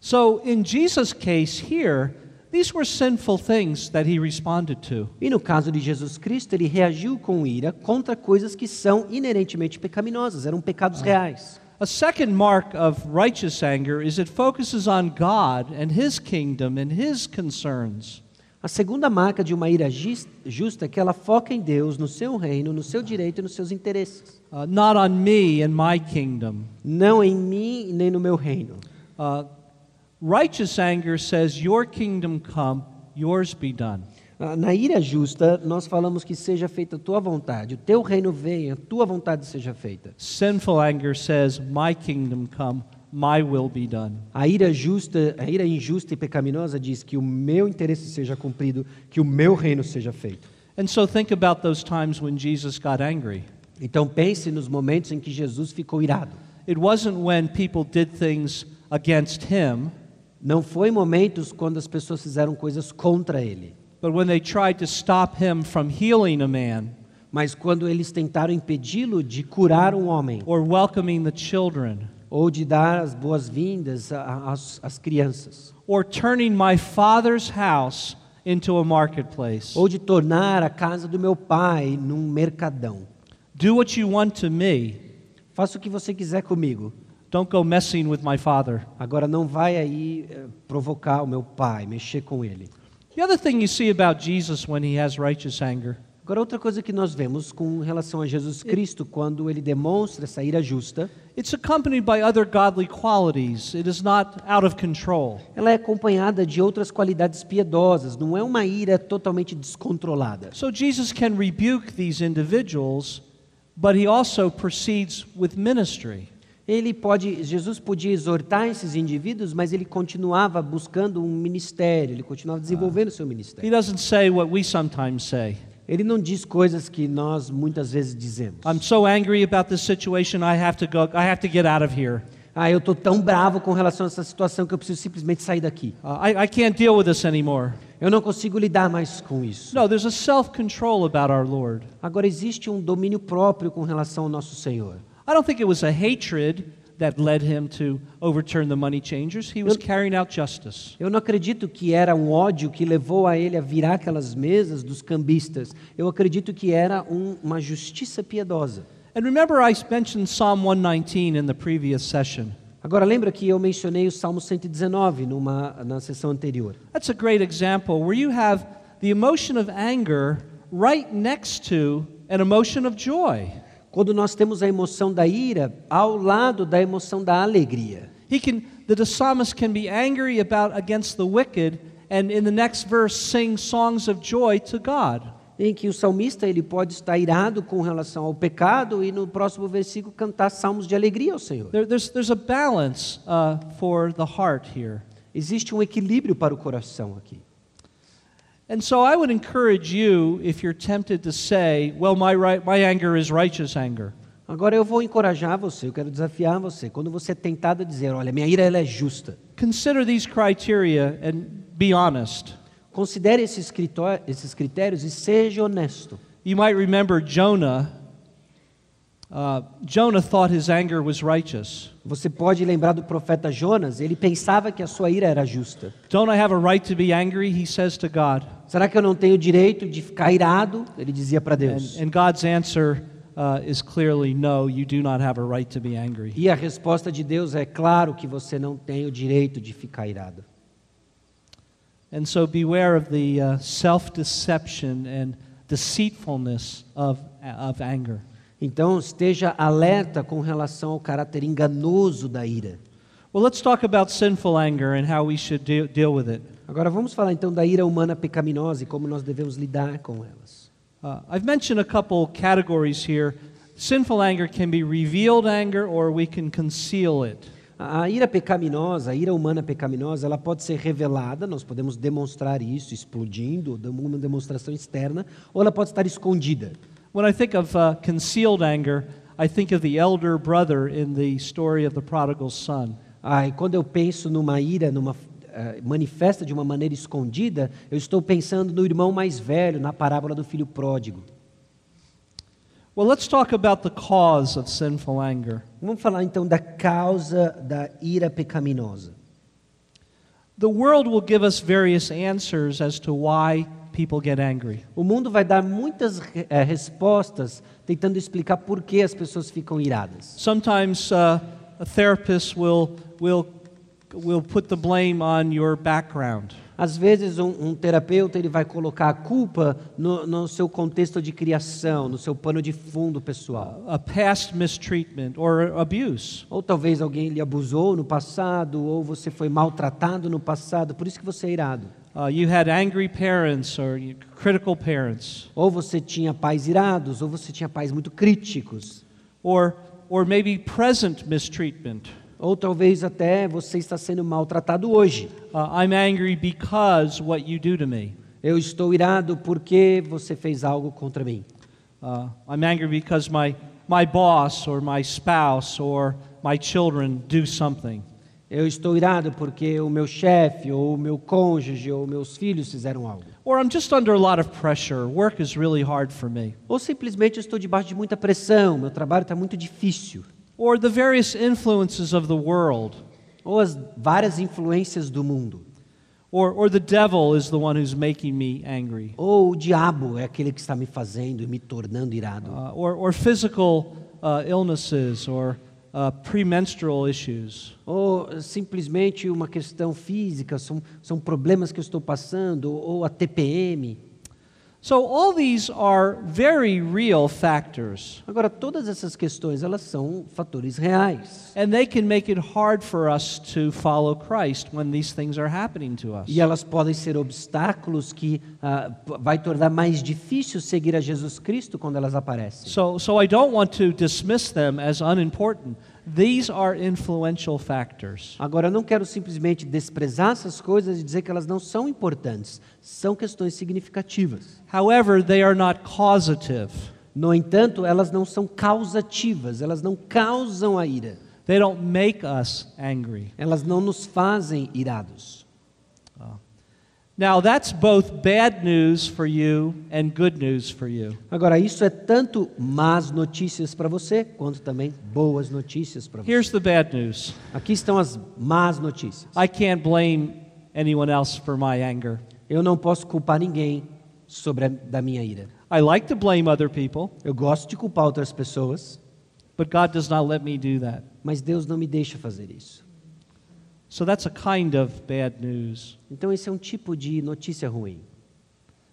So, in Jesus' case here, these were sinful things that he responded to. E no caso de Jesus Cristo, ele reagiu com ira contra coisas que são inerentemente pecaminosas, eram pecados reais. A second mark of righteous anger is it focuses on God and his kingdom and his concerns. A segunda marca de uma ira justa é que ela foca em Deus, no seu reino, no seu direito e nos seus interesses. Uh, not on me and my kingdom. Não em mim nem no meu reino. Uh, righteous anger says, Your kingdom come, yours be done. Ah, Na ira justa, nós falamos que seja feita a tua vontade, o teu reino venha, a tua vontade seja feita. Sinful anger says, My kingdom come, my will be done. A ira justa, a ira injusta e pecaminosa diz que o meu interesse seja cumprido, que o meu reino seja feito. And so think about those times when Jesus got angry. Então pense nos momentos em que Jesus ficou irado. It wasn't when people did things against him, Não foi momentos quando as pessoas fizeram coisas contra ele, but when they tried to stop him from healing a man mas quando eles tentaram impedi-lo de curar um homem or welcoming the children ou de dar as boas-vindas às, às crianças, or turning my father's house into a marketplace. ou de tornar a casa do meu pai num mercadão. Do what you want to me. Faça o que você quiser comigo. Don't go messing with my father. Agora não vai aí eh, provocar o meu pai, mexer com ele. The other thing you see about Jesus when he has righteous anger Agora outra coisa que nós vemos com relação a Jesus Cristo quando ele demonstra essa ira justa, It's accompanied by other godly qualities. It is not out of control. ela é acompanhada de outras qualidades piedosas, não é uma ira totalmente descontrolada. So Jesus can rebuke these individuals, but he also proceeds with ministry. Ele pode, Jesus podia exortar esses indivíduos, mas ele continuava buscando um ministério, ele continuava desenvolvendo o seu He ministério. doesn't say what we sometimes say. Ele não diz coisas que nós muitas vezes dizemos. I'm so angry about this situation, I have to go I have to get out of here. Ah, eu estou tão bravo com relação a essa situação que eu preciso simplesmente sair daqui. Uh, I, I can't deal with this anymore. Eu não consigo lidar mais com isso. No, there's a self-control about our Lord. Agora existe um domínio próprio com relação ao nosso Senhor. I don't think it was a hatred that led him to overturn the money changers. He was carrying out justice. Eu não acredito que era um ódio que levou a ele a virar aquelas mesas dos cambistas. Eu acredito que era um- uma justiça piedosa. And remember, I mentioned Psalm 119 in the previous session. Agora lembra que eu mencionei o Salmo 119 numa na sessão anterior. That's a great example where you have the emotion of anger right next to an emotion of joy. Quando nós temos a emoção da ira ao lado da emoção da alegria. He can, the psalmist can be angry about against the wicked, and in the next verse sing songs of joy to God. Em que o salmista ele pode estar irado com relação ao pecado e no próximo versículo cantar salmos de alegria ao Senhor. There, there's, there's a balance uh, for the heart here. Existe um equilíbrio para o coração aqui. And so I would encourage you, if you're tempted to say, well, my, right, my anger is righteous anger. Agora eu vou encorajar você, eu quero desafiar você. Quando você é tentado a dizer, olha, minha ira ela é justa, Consider these criteria and be honest. considere esses critó- esses critérios e seja honesto. You might remember Jonah. Uh, Jonah thought his anger was righteous. Você pode lembrar do profeta Jonas, ele pensava que a sua ira era justa. Don't I have a right to be angry? He says to God. Será que eu não tenho o direito de ficar irado? Ele dizia para And, Deus. and God's answer uh, is clearly no, you do not have a right to be angry. E a resposta de Deus é claro que você não tem o direito de ficar irado. And so beware of the uh, self deception and deceitfulness of, of anger. Então esteja alerta com relação ao caráter enganoso da ira. Well, let's talk about sinful anger and how we should de- deal with it. Agora vamos falar então da ira humana pecaminosa e como nós devemos lidar com elas. Uh, I've mentioned a couple categories here. Sinful anger can be revealed anger or we can conceal it. A ira pecaminosa, a ira humana pecaminosa, ela pode ser revelada, nós podemos demonstrar isso explodindo, dando uma demonstração externa, ou ela pode estar escondida. When I think of uh, concealed anger, I think of the elder brother in the story of the prodigal son. E quando eu penso numa ira, numa manifesta de uma maneira escondida, eu estou pensando no irmão mais velho, na parábola do filho pródigo. Well, let's talk about the cause of sinful anger. Vamos falar então da causa da ira pecaminosa. The world will give us various answers as to why people get angry. O mundo vai dar muitas eh, respostas tentando explicar por que as pessoas ficam iradas. Sometimes uh, a therapist will, will, will put the blame on your background. Às vezes um, um terapeuta ele vai colocar a culpa no, no seu contexto de criação, no seu pano de fundo pessoal. a past mistreatment or abuse. Ou talvez alguém lhe abusou no passado, ou você foi maltratado no passado, por isso que você é irado. Uh, you had angry parents or critical parents, Ou você tinha pais irados, ou você tinha pais muito críticos. or, or maybe present mistreatment. Ou talvez até você está sendo maltratado hoje. Uh, I'm angry because what you do to me. Eu estou irado porque você fez algo contra mim. Uh, I'm angry because my, my boss or my spouse or my children do something. Eu estou irado porque o meu chefe, ou o meu cônjuge, ou meus filhos fizeram algo. Or I'm just under a lot of pressure. Work is really hard for me. Ou simplesmente estou debaixo de muita pressão, meu trabalho está muito difícil. Or the various influences of the world. Ou as várias influências do mundo. Or, or the devil is the one who's making me angry. Ou o diabo é aquele que está me fazendo e me tornando irado. uh, or, or physical uh, illnesses or uh, premenstrual issues. Ou simplesmente uma questão física, são, são problemas que eu estou passando, ou a TPM. So all these are very real factors, Agora, todas essas questões, elas são fatores reais. and they can make it hard for us to follow Christ when these things are happening to us. E elas podem ser obstáculos que p- vai tornar mais difícil seguir a Jesus Cristo quando elas aparecem. So, so I don't want to dismiss them as unimportant. These are influential factors. Agora, eu não quero simplesmente desprezar essas coisas e dizer que elas não são importantes. São questões significativas. However, they are not causative. No entanto, elas não são causativas, elas não causam a ira. They don't make us angry. Elas não nos fazem irados. Now, that's both bad news for you and good news for you. Agora, isso é tanto más notícias para você, quanto também boas notícias para você. Here's the bad news Aqui estão as más notícias. I can't blame anyone else for my anger. Eu não posso culpar ninguém sobre a, da minha ira. I like to blame other people, Eu gosto de culpar outras pessoas, but God does not let me do that. mas Deus não me deixa fazer isso. So that's a kind of bad news. Então esse é um tipo de notícia ruim.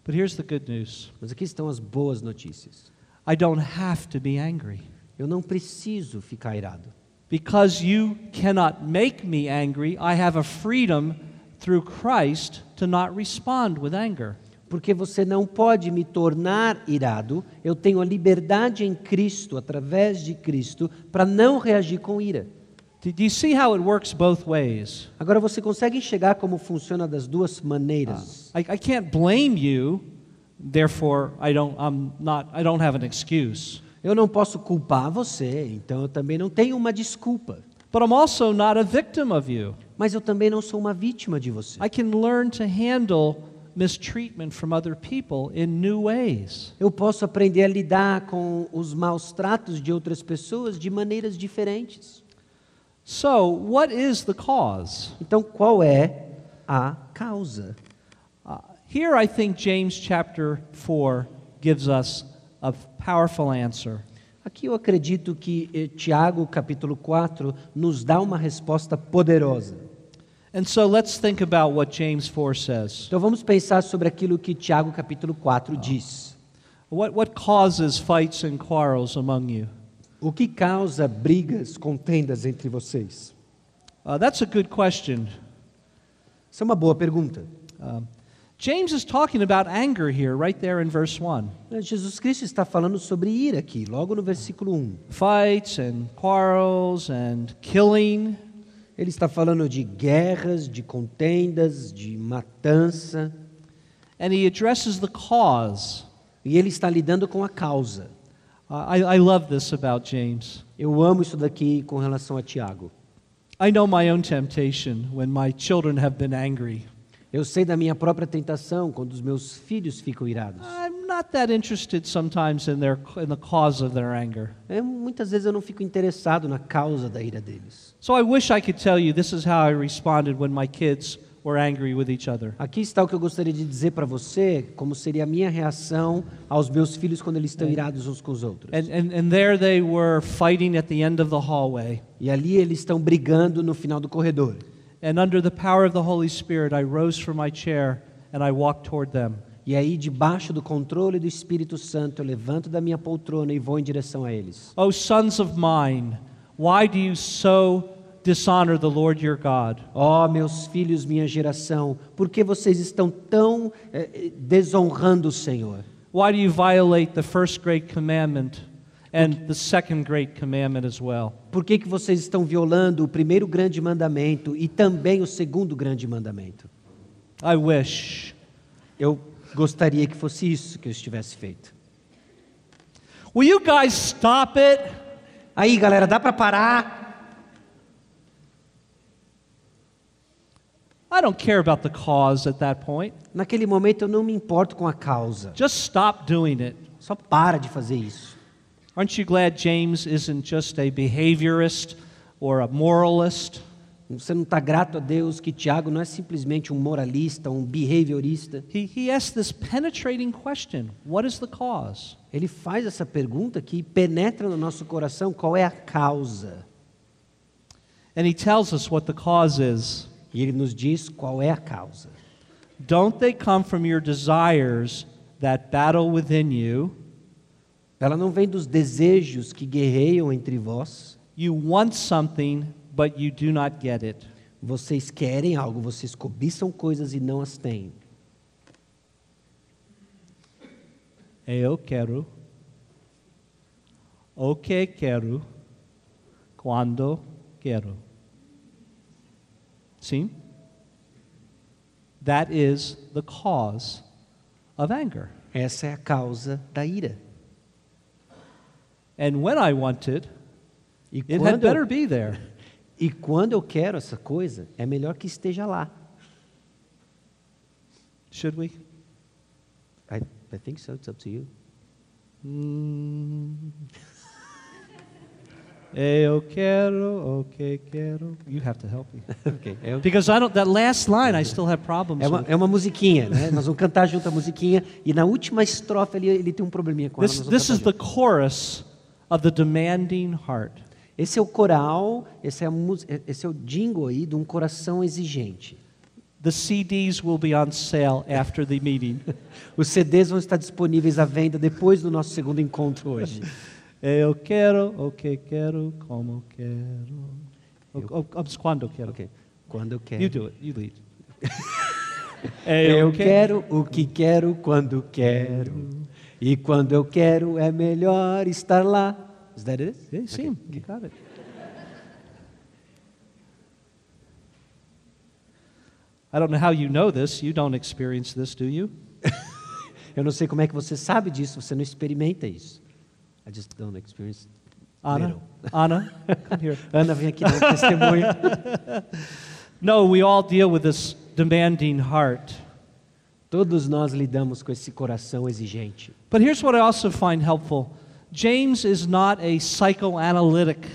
But here's the good news Mas aqui estão as boas notícias. I don't have to be angry. Eu não preciso ficar irado. Because you cannot make me angry, I have a freedom through Christ to not respond with anger. Porque você não pode me tornar irado, eu tenho a liberdade em Cristo, através de Cristo, para não reagir com ira. Do do you see how it works both ways? Agora você consegue enxergar como funciona das duas maneiras. I, I can't blame you, therefore I don't, I'm not, I don't have an excuse. Eu não posso culpar você, então eu também não tenho uma desculpa. But I'm also not a victim of you. Mas eu também não sou uma vítima de você. I can learn to handle mistreatment from other people in new ways. Eu posso aprender a lidar com os maus tratos de outras pessoas de maneiras diferentes. So, what is the cause? Então, qual é a causa? Uh, here, I think James chapter 4 gives us a powerful answer. Aqui eu acredito que eh, Tiago, capítulo 4, nos dá uma resposta poderosa. And so, let's think about what James 4 says. Então vamos pensar sobre aquilo que Tiago, capítulo 4, diz. What, what causes fights and quarrels among you? O que causa brigas, contendas entre vocês? Uh, that's a good question. Isso é uma boa pergunta. Um, James is talking about anger here, right there in verse 1. Jesus Cristo está falando sobre ira aqui, logo no versículo 1. Fights and quarrels and killing. Ele está falando de guerras, de contendas, de matança, And he addresses the cause. e ele está lidando com a causa. Uh, I, I love this about James. Eu amo isso daqui com relação a Tiago. I know my own temptation when my children have been angry. Eu sei da minha própria tentação quando os meus filhos ficam irados. I'm not that interested sometimes in, their, in the cause of their anger. É, muitas vezes eu não fico interessado na causa da ira deles. So I wish I could tell you this is how I responded when my kids were angry with each other. Aqui está o que eu gostaria de dizer para você, como seria a minha reação aos meus filhos quando eles estão irados uns com os outros. And, and, and there they were fighting at the end of the hallway. E ali eles estão brigando no final do corredor. And under the power of the Holy Spirit, I rose from my chair and I walked toward them. E aí, debaixo do controle do Espírito Santo, eu levanto da minha poltrona e vou em direção a eles. Oh, sons of mine, why do you so dishonor the Lord your God? Ó meus filhos, minha geração, por que vocês estão tão eh, eh, desonrando o Senhor? Why do you violate the first great commandment and the second great commandment as well? Por que, que vocês estão violando o primeiro grande mandamento e também o segundo grande mandamento? I wish. Eu gostaria que fosse isso que eu estivesse feito. Will you guys stop it? Aí, galera, dá para parar? I don't care about the cause at that point. Naquele momento eu não me importo com a causa. Just stop doing it. Só para de fazer isso. Aren't you glad James isn't just a behaviorist or a moralist? Você não está grato a Deus que Tiago não é simplesmente um moralista, um behaviorista. He, he asked this penetrating question What is the cause? Ele faz essa pergunta que penetra no nosso coração: qual é a causa? And he tells us what the cause is. E ele nos diz qual é a causa. Don't they come from your desires that battle within you? Ela não vem dos desejos que guerreiam entre vós. You want something, but you do not get it. Vocês querem algo, vocês cobiçam coisas e não as têm. Eu quero o que quero quando quero. Sim? That is the cause of anger. Essa é a causa da ira. And when I want it, E it had better be there. e quando eu quero essa coisa, é melhor que esteja lá. Should we? I, I think so. It's up to you. Hum. Mm. Eu quero o que quero. You have to help me. Ok, é, Because I don't, that last line I still have problems é uma, with. é uma musiquinha, né? Nós vamos cantar junto a musiquinha e na última estrofe ele, ele tem um probleminha com ela. This, vamos this is the chorus of the demanding heart. Esse é o coral, esse é, mus- esse é o jingle aí de um coração exigente. The CDs will be on sale after the meeting. Os CDs vão estar disponíveis à venda depois do nosso segundo encontro hoje. Eu quero o que quero, como quero. O, quando quero. Ok. Quando eu quero. You do it. You lead. Eu quero o que quero quando quero. E quando eu quero é melhor estar lá. Is that it? Yeah, sim, you got it. I don't know how you know this. You don't experience this, do you? Eu não sei como é que você sabe disso, você não experimenta isso. I just don't experience. Anna? little. Anna, come here. Ana, vem aqui dar testemunho. No, we all deal with this demanding heart. Todos nós lidamos com esse coração exigente. But here's what I also find helpful James is not a psychoanalytic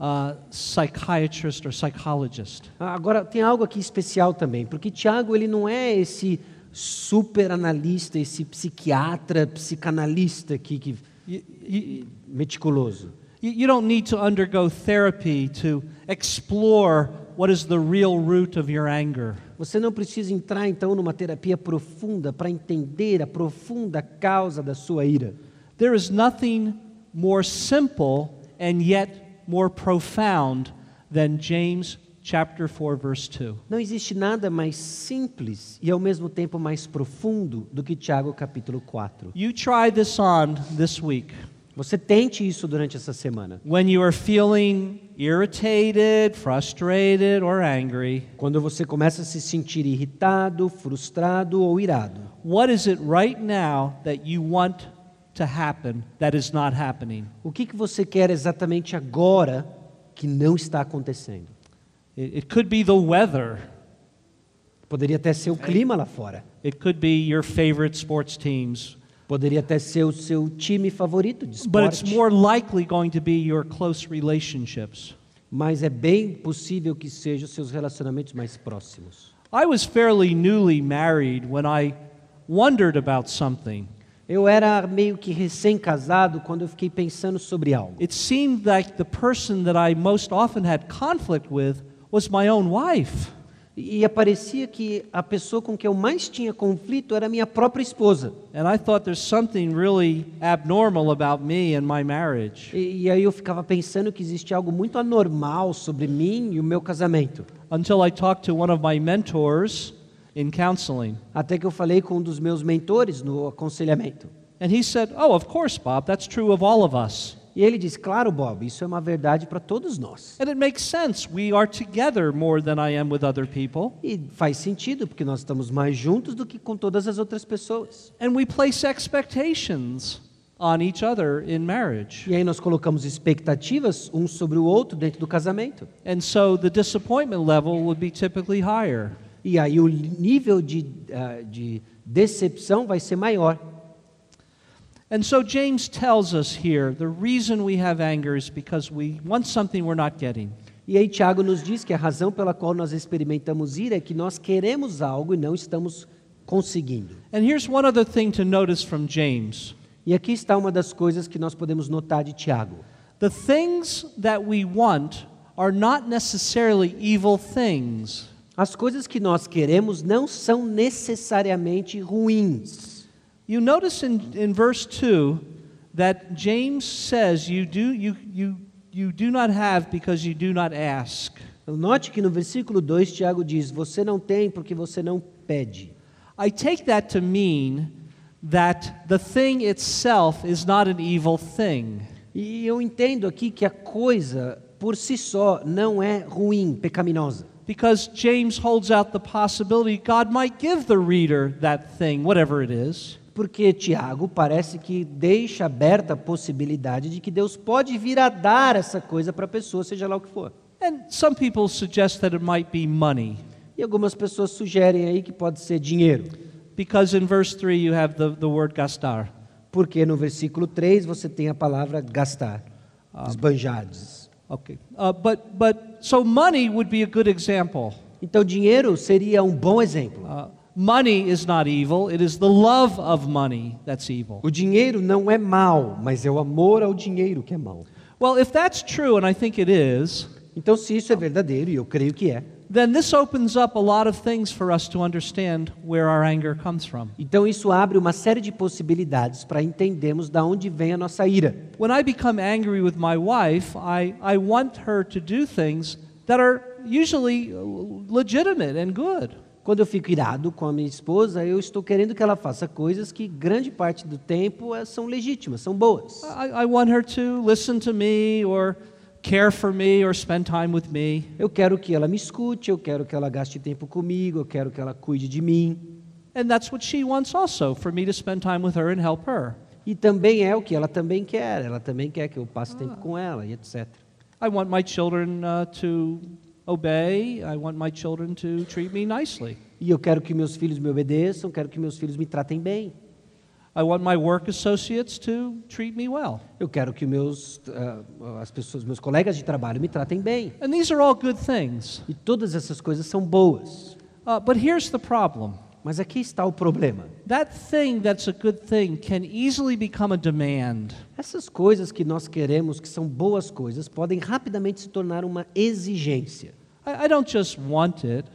uh, psychiatrist or psychologist. Ah, Agora, tem algo aqui especial também, porque Tiago ele não é esse super analista, esse psiquiatra, psicanalista aqui que You, you, meticuloso. you you don't need to undergo therapy to explore what is the real root of your anger. Você não precisa entrar então numa terapia profunda para entender a profunda causa da sua ira. There is nothing more simple and yet more profound than James chapter 4 verse 2. Não existe nada mais simples e ao mesmo tempo mais profundo do que Tiago capítulo 4. You try this on this week. Você tente isso durante essa semana. When you are feeling irritated, frustrated, or angry, Quando você começa a se sentir irritado, frustrado ou irado, what is it right now that you want to happen that is not happening? o que, que você quer exatamente agora que não está acontecendo? It, could be the weather. Poderia até ser o clima lá fora. It could be your favorite sports teams Poderia até ser o seu time favorito de but it's esporte, more likely going to be your close relationships. mas é bem possível que sejam os seus relacionamentos mais próximos. I was fairly newly married when I wondered about something. Eu era meio que recém-casado quando eu fiquei pensando sobre algo. It seemed like the person that I most often had conflict with was my own wife. E aparecia que a pessoa com quem eu mais tinha conflito era minha própria esposa. And I thought there's something really abnormal about me and my marriage. E, e aí eu ficava pensando que existia algo muito anormal sobre mim e o meu casamento. Until I talked to one of my mentors in counseling. Até que eu falei com um dos meus mentores no aconselhamento. And he said, Oh, of course, Bob, that's true of all of us. E ele disse: Claro, Bob, isso é uma verdade para todos nós. And it makes sense. We are together more than I am with other people. E faz sentido, porque nós estamos mais juntos do que com todas as outras pessoas. And we place expectations on each other in marriage. E aí nós colocamos expectativas um sobre o outro dentro do casamento. And so the disappointment level would be typically higher. E aí o nível de, ah, de decepção vai ser maior. And so James tells us here the reason we have anger is because we want something we're not getting. E aí Tiago nos diz que a razão pela qual nós experimentamos ira é que nós queremos algo e não estamos conseguindo. And here's one other thing to notice from James E aqui está uma das coisas que nós podemos notar de Tiago. the things that we want are not necessarily evil things. As coisas que nós queremos não são necessariamente ruins. You notice in, in verse 2 that James says you do, you, you, you do not have because you do not ask. Note que no versículo 2 Tiago diz: Você não tem porque você não pede. I take that to mean that the thing itself is not an evil thing. E eu entendo aqui que a coisa por si só não é ruim, pecaminosa. Because James holds out the possibility God might give the reader that thing, whatever it is. Porque Tiago parece que deixa aberta a possibilidade de que Deus pode vir a dar essa coisa para a pessoa, seja lá o que for. And some people suggest that it might be money. E algumas pessoas sugerem aí que pode ser dinheiro. Because in verse 3 you have the, the word gastar. Porque no versículo 3 você tem a palavra gastar, esbanjar. diz. Okay. Uh, but, but so money would be a good example. Então dinheiro seria um bom exemplo. Uh, money is not evil, it is the love of money that's evil. O dinheiro não é mal, mas é o amor ao dinheiro que é mal. Well, if that's true, and I think it is, Então se isso é verdadeiro, e eu creio que é, then this opens up a lot of things for us to understand where our anger comes from. então isso abre uma série de possibilidades para entendermos da onde vem a nossa ira. When I become angry with my wife, I, I want her to do things that are usually uh, legitimate and good. Quando eu fico irado com a minha esposa, eu estou querendo que ela faça coisas que grande parte do tempo eh, são legítimas, são boas. I, I want her to listen to me or care for me or spend time with me. Eu quero que ela me escute, eu quero que ela gaste tempo comigo, eu quero que ela cuide de mim. And that's what she wants also, for me to spend time with her and help her. E também é o que ela também quer, ela também quer que eu passe tempo com ela e etc. I want my children uh, to obey. I want my children to treat me nicely. E eu quero que meus filhos me obedeçam, quero que meus filhos me tratem bem. I want my work associates to treat me well. Eu quero que meus ah, as pessoas, meus colegas de trabalho me tratem bem. And these are all good things. E todas essas coisas são boas. Uh, but here's the problem Mas aqui está o problema. that thing that's a good thing can easily become a demand. Essas coisas que nós queremos, que são boas coisas, podem rapidamente se tornar uma exigência. I, I don't just want it,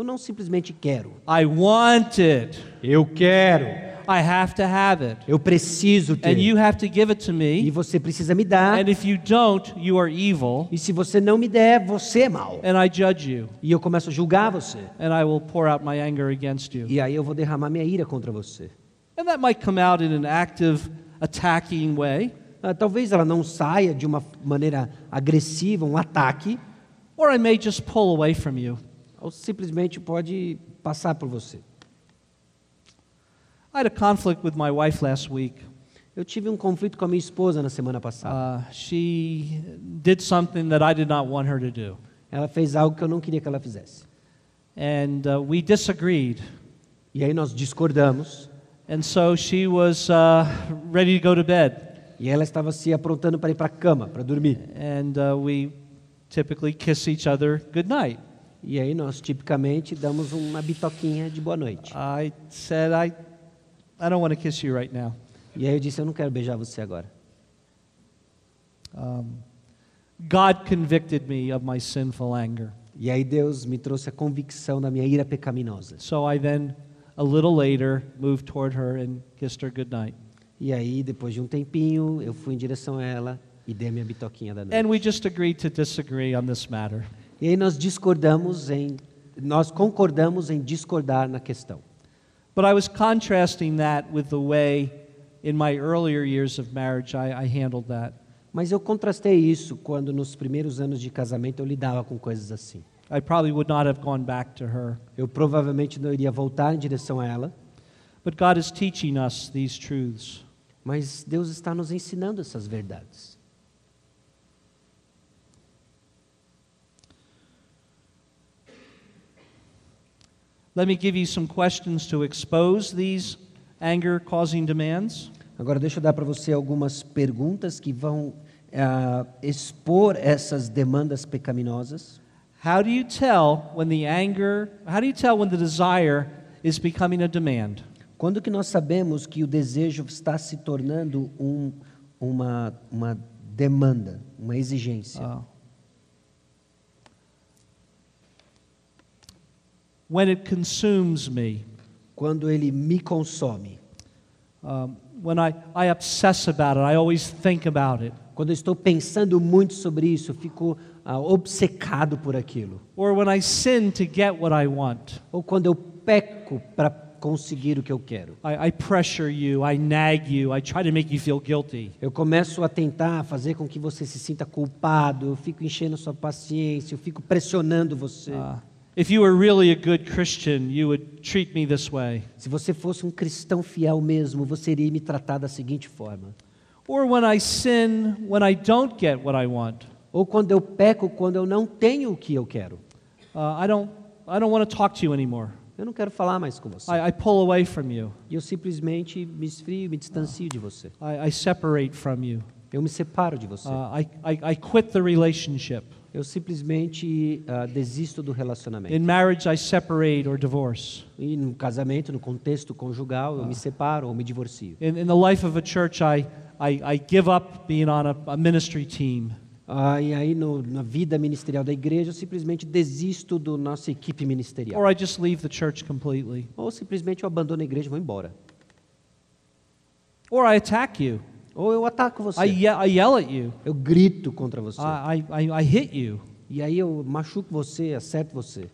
Eu não simplesmente quero. I want it. Eu quero. I have to have it. Eu preciso ter. And you have to give it to E me. você precisa me dar. And if you don't, you are evil. E se você não me der, você é mau. And I judge you. E eu começo a julgar você. And I will pour out my anger against you. E aí eu vou derramar minha ira contra você. And that might come out in an active, attacking way, Ah, talvez ela não saia de uma maneira agressiva, um ataque, or I may just pull away from you. Ou simplesmente pode passar por você. I had a conflict with my wife last week. Eu tive um conflito com a minha esposa na semana passada. Uh, she did something that I did not want her to do. Ela fez algo que eu não queria que ela fizesse. And uh, we disagreed. E aí nós discordamos. And so she was uh, ready to go to bed. E ela estava se aprontando para ir para a cama, para dormir. And uh, we typically kiss each other goodnight. E aí nós tipicamente damos uma bitoquinha de boa noite. I said, I, I don't want to kiss you right now. E aí eu disse, eu não quero beijar você agora. Um, God convicted me of my sinful anger. E aí Deus me trouxe a convicção da minha ira pecaminosa. So I then, a little later, moved toward her and kissed her goodnight. E aí, depois de um tempinho, eu fui em direção a ela e dei a minha bitoquinha da noite. And we just agreed to disagree on this matter. E aí nós discordamos em, nós concordamos em discordar na questão. But I was contrasting that with the way, in my earlier years of marriage, I, I handled that. Mas eu contrastei isso quando nos primeiros anos de casamento eu lidava com coisas assim. I probably would not have gone back to her. Eu provavelmente não iria voltar em direção a ela, But God is teaching us these truths. mas Deus está nos ensinando essas verdades. Let me give you some questions to expose these anger causing demands. Agora deixa eu dar para você algumas perguntas que vão ah, expor essas demandas pecaminosas. How do you tell when the anger, how do you tell when the desire is becoming a demand? Quando que nós sabemos que o desejo está se tornando um, uma, uma demanda, uma exigência? Uh, when it consumes me, Quando ele me consome. um, when I, I obsess about it, I always think about it. Quando estou pensando muito sobre isso, fico ah, obcecado por aquilo. Or when I sin to get what I want. Ou quando eu peco para conseguir o que eu quero. I, I pressure you, I nag you, I try to make you feel guilty. Eu começo a tentar fazer com que você se sinta culpado, eu fico enchendo sua paciência, eu fico pressionando você. Uh, if you were really a good Christian, you would treat me this way. Se você fosse um cristão fiel mesmo, você iria me tratar da seguinte forma. Or when I sin when I don't get what I want. Ou quando eu peco, quando eu não tenho o que eu quero. Uh, I don't, I don't want to talk to you anymore. Eu não quero falar mais com você. I, I pull away from you. Eu simplesmente me esfrio, me distancio de você. I, I separate from you. Eu me separo de você. Uh, I, I, I quit the relationship. Eu simplesmente ah, desisto do relacionamento. In marriage, I separate or divorce. E no casamento, no contexto conjugal, eu me separo ou me divorcio. In, in the life of a church, I, I, I give up being on a, a ministry team. Ah, e aí, no, na vida ministerial da igreja, eu simplesmente desisto da nossa equipe ministerial. Or I just leave the church completely. Ou simplesmente eu abandono a igreja e vou embora. Or I attack you. Ou eu ataco I, você. ye- I yell at you. Eu grito contra você. I, I, I hit you. E aí eu machuco você, acerto você.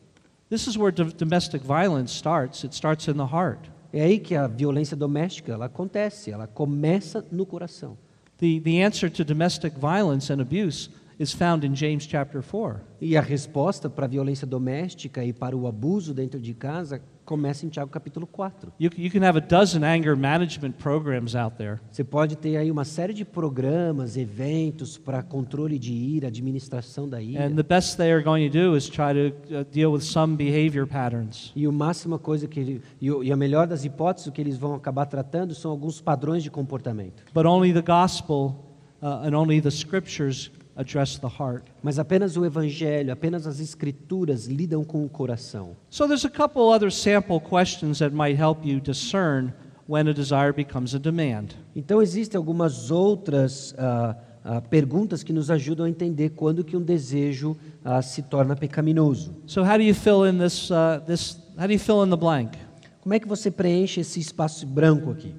This is where do- domestic violence starts. It starts in the heart. É aí que a violência doméstica ela acontece, ela começa no coração. The, the answer to domestic violence and abuse is found in James chapter 4. E a resposta para a violência doméstica e para o abuso dentro de casa começa em Tiago capítulo 4. You, you can have a dozen anger management programs out there. Você pode ter aí uma série de programas, eventos para controle de ira, administração da ira. And the best they are going to do is try to uh, deal with some behavior patterns. E o máxima coisa que e, a melhor das hipóteses que eles vão acabar tratando são alguns padrões de comportamento. But only the gospel uh, and only the scriptures address the heart. Mas apenas o evangelho, apenas as escrituras lidam com o coração. So there's a couple other sample questions that might help you discern when a desire becomes a demand. Então existem algumas outras ah, ah, perguntas que nos ajudam a entender quando que um desejo ah, se torna pecaminoso. So how do you fill in this, uh, this how do you fill in the blank? Como é que você preenche esse espaço branco aqui?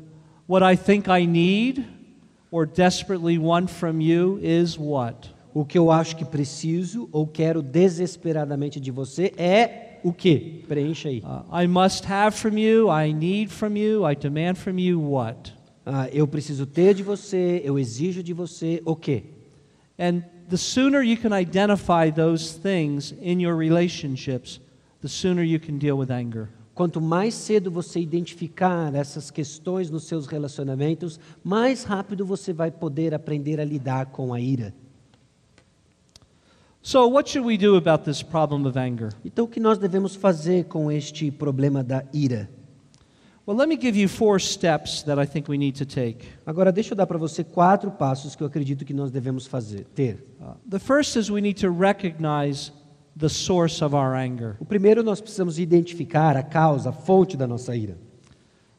What I think I need or desperately want from you is what? O que eu acho que preciso ou quero desesperadamente de você é o que? Preencha aí. Uh, I must have from you, I need from you, I demand from you what? Ah, eu preciso ter de você, eu exijo de você o quê? And the sooner you can identify those things in your relationships, the sooner you can deal with anger. Quanto mais cedo você identificar essas questões nos seus relacionamentos, mais rápido você vai poder aprender a lidar com a ira. So, what should we do about this problem of anger? Então, o que nós devemos fazer com este problema da ira? Well, let me give you four steps that I think we need to take. Agora deixa eu dar para você quatro passos que eu acredito que nós devemos fazer, ter. Uh, the first is we need to recognize the source of our anger. O primeiro nós precisamos identificar a causa, a fonte da nossa ira.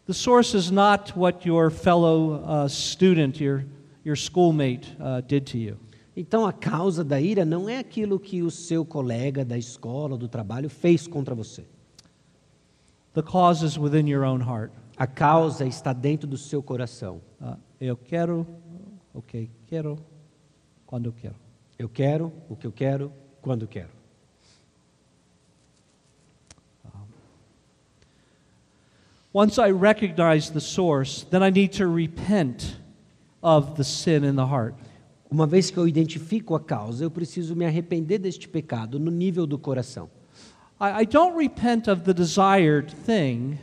The source is not what your fellow uh, student, your, your schoolmate, uh, did to you. Então a causa da ira não é aquilo que o seu colega da escola, do trabalho fez contra você. The cause is within your own heart. A causa está dentro do seu coração. Uh, eu quero, ok, quero, quando eu quero. Eu quero o que eu quero, quando eu quero. Once I recognize the source, then I need to repent of the sin in the heart. Uma vez que eu identifico a causa, eu preciso me arrepender deste pecado no nível do coração. I, I don't repent of the desired thing,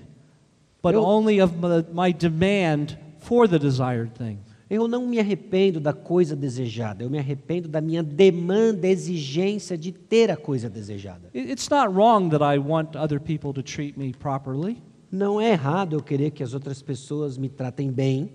but Eu- only of my, my demand for the desired thing. Eu não me arrependo da coisa desejada, eu me arrependo da minha demanda, exigência de ter a coisa desejada. It- It's not wrong that I want other people to treat me properly, Não é errado eu querer que as outras pessoas me tratem bem,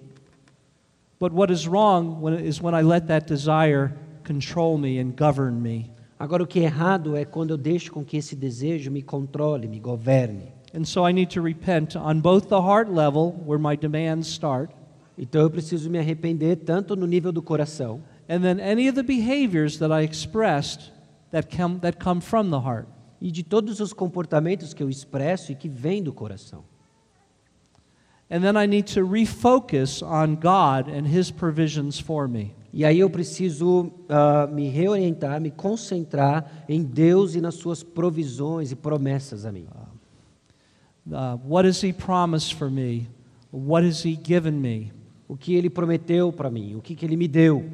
but what is wrong when, is when I let that desire control me and govern me. Agora, o que é errado é quando eu deixo com que esse desejo me controle, me governe. And so I need to repent on both the heart level, where my demands start, Então, eu preciso me arrepender tanto no nível do coração, and then any of the behaviors that I expressed that come, that come from the heart. E de todos os comportamentos que eu expresso e que vêm do coração. And then I need to refocus on God and His provisions for me. E aí eu preciso ah, me reorientar, me concentrar em Deus e nas suas provisões e promessas a mim. Uh, what has He promised for me? What has He given me? O que Ele prometeu para mim, o que, que Ele me deu.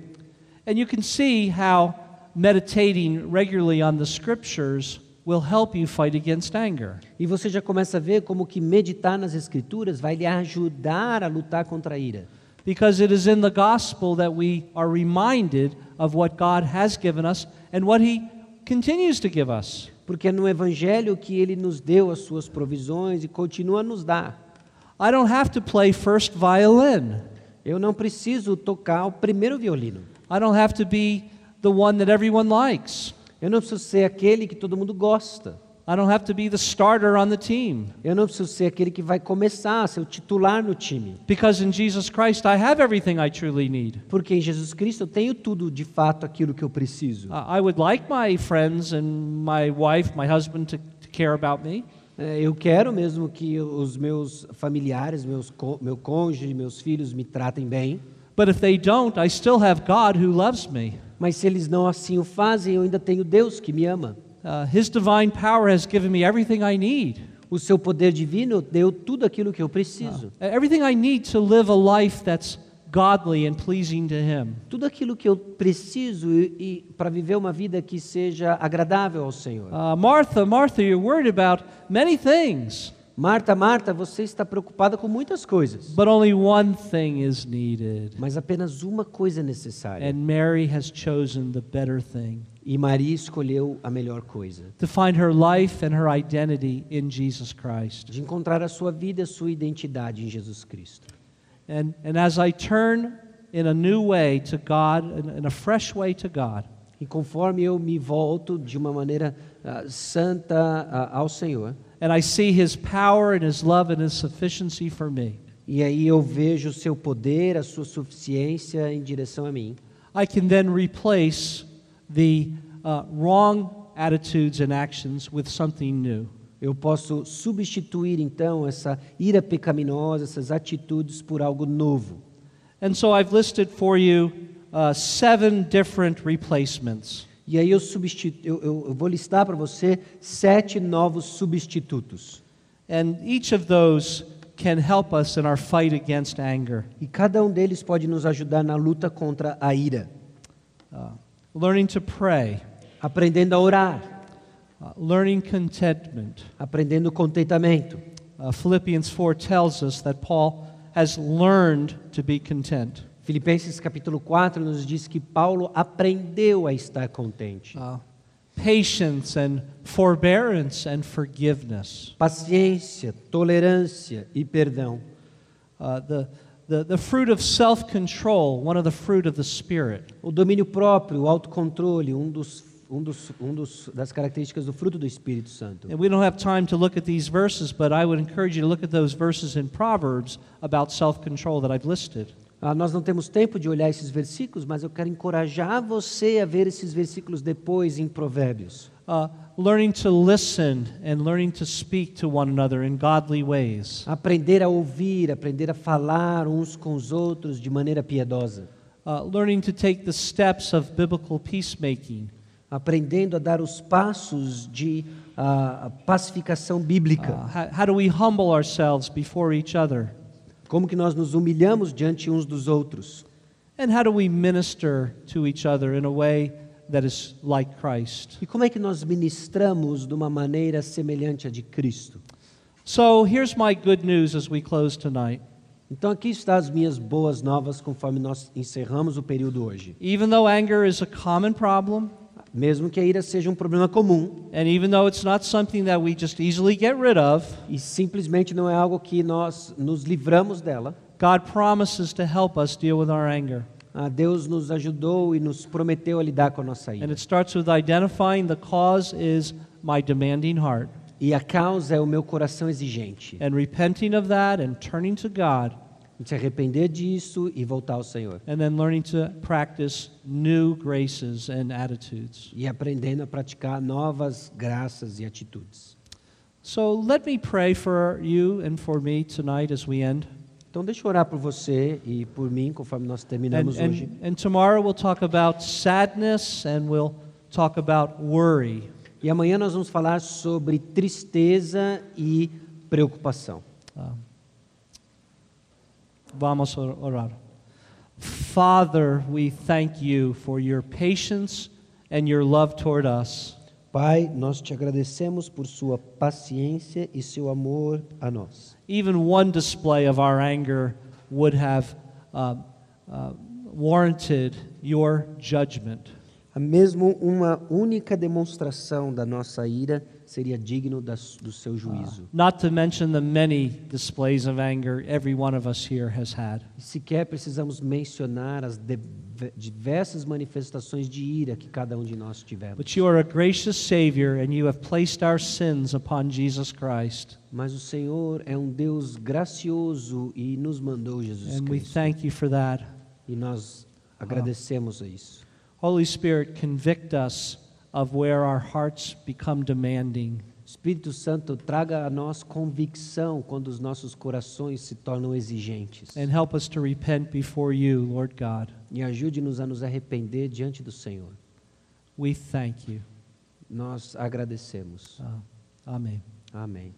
And you can see how meditating regularly on the Scriptures will help you fight against anger. E você já começa a ver como que meditar nas Escrituras vai lhe ajudar a lutar contra a ira. Because it is in the gospel that we are reminded of what God has given us and what He continues to give us. Porque é no Evangelho que Ele nos deu as suas provisões e continua a nos dar. I don't have to play first violin. Eu não preciso tocar o primeiro violino. I don't have to be the one that everyone likes. Eu não preciso ser aquele que todo mundo gosta. I don't have to be the starter on the team. Eu não preciso ser aquele que vai começar, ser o titular no time. Because in Jesus Christ, I have everything I truly need. Porque em Jesus Cristo eu tenho tudo, de fato, aquilo que eu preciso. I would like my friends and my wife, my husband, to, to care about me. É, Eu quero mesmo que os meus familiares, meus, meu cônjuge, meus filhos me tratem bem. But if they don't, I still have God who loves me. Mas se eles não assim o fazem, eu ainda tenho Deus que me ama. Uh, his divine power has given me everything I need. O seu poder divino deu tudo aquilo que eu preciso. Uh, Everything I need to live a life that's godly and pleasing to Him. Tudo aquilo que eu preciso e, para viver uma vida que seja agradável ao Senhor. Uh, Martha, Martha, you're worried about many things, Marta, Marta, você está preocupada com muitas coisas, but only one thing is needed. mas apenas uma coisa é necessária. And Mary has chosen the better thing E Maria escolheu a melhor coisa. to find her life and her identity in Jesus Christ. De encontrar a sua vida e a sua identidade em Jesus Cristo. And, and as I turn in a new way to God, in, a fresh way to God, E conforme eu me volto de uma maneira ah, santa ah, ao Senhor, and I see His power and His love and His sufficiency for me, e aí eu vejo o seu poder, a sua suficiência em direção a mim, I can then replace the uh, wrong attitudes and actions with something new. eu posso substituir então essa ira pecaminosa, essas atitudes por algo novo. And so I've listed for you uh, seven different replacements. E aí eu, eu- eu vou listar para você sete novos substitutos. And each of those can help us in our fight against anger. E cada um deles pode nos ajudar na luta contra a ira. Uh, learning to pray, Aprendendo a orar, uh, learning contentment. aprendendo contentamento. Uh, Philippians 4 tells us that Paul has learned to be content. Filipenses capítulo 4 nos diz que Paulo aprendeu a estar contente. Uh, patience and forbearance and forgiveness. paciência, tolerância e perdão. Uh, the, the, the fruit of self control, one of the fruit of the Spirit. O domínio próprio, o autocontrole, um dos, um dos, um dos das características do fruto do Espírito Santo. And we don't have time to look at these verses, but I would encourage you to look at those verses in Proverbs about self control that I've listed. Ah, nós não temos tempo de olhar esses versículos, mas eu quero encorajar você a ver esses versículos depois em Provérbios. Uh, learning to listen and learning to speak to one another in godly ways. Aprender a ouvir, aprender a falar uns com os outros de maneira piedosa. Uh, learning to take the steps of biblical peacemaking. Aprendendo a dar os passos de ah, pacificação Uh, bíblica. how, how do we humble ourselves before each other? Como que nós nos humilhamos diante uns dos outros. And how do we minister to each other in a way that is like Christ? E como é que nós ministramos de uma maneira semelhante à de Cristo? So here's my good news as we close tonight. Então aqui estão as minhas boas novas conforme nós encerramos o período hoje. Even though anger is a common problem, Mesmo que a ira seja um problema comum and even though it's not something that we just easily get rid of, e simplesmente não é algo que nós nos livramos dela, God promises to help us deal with our anger. ah, Deus nos ajudou e nos prometeu a lidar com a nossa And ira. it starts with identifying the cause is my demanding heart E a causa é o meu coração exigente. and repenting of that and turning to God Se arrepender disso e voltar ao Senhor. and then learning to practice new graces and attitudes. E aprendendo a praticar novas graças e atitudes. So let me pray for you and for me tonight as we end. Então deixa eu orar por você e por mim conforme nós And, terminamos hoje. and, and tomorrow we'll talk about sadness and we'll talk about worry. E amanhã nós vamos falar sobre tristeza e preocupação. Um, vamos orar. Father, we thank you for your patience and your love toward us. Pai, nós te agradecemos por sua paciência e seu amor a nós. Even one display of our anger would have uh, uh, warranted your judgment. Mesmo uma única demonstração da nossa ira seria digno das- do seu juízo. Not to mention the many displays of anger every one of us here has had. Sequer precisamos mencionar as de- diversas manifestações de ira que cada um de nós tivemos. But you are a gracious Savior, and you have placed our sins upon Jesus Christ. Mas o Senhor é um Deus gracioso e nos mandou Jesus And we Cristo. thank you for that. E nós agradecemos a isso. Holy Spirit, convict us of where our hearts become demanding. Espírito Santo, traga a nós convicção quando os nossos corações se tornam exigentes. And help us to repent before you, Lord God. E ajude-nos a nos arrepender diante do Senhor. We thank you. Nós agradecemos. Uh, amen. Amém.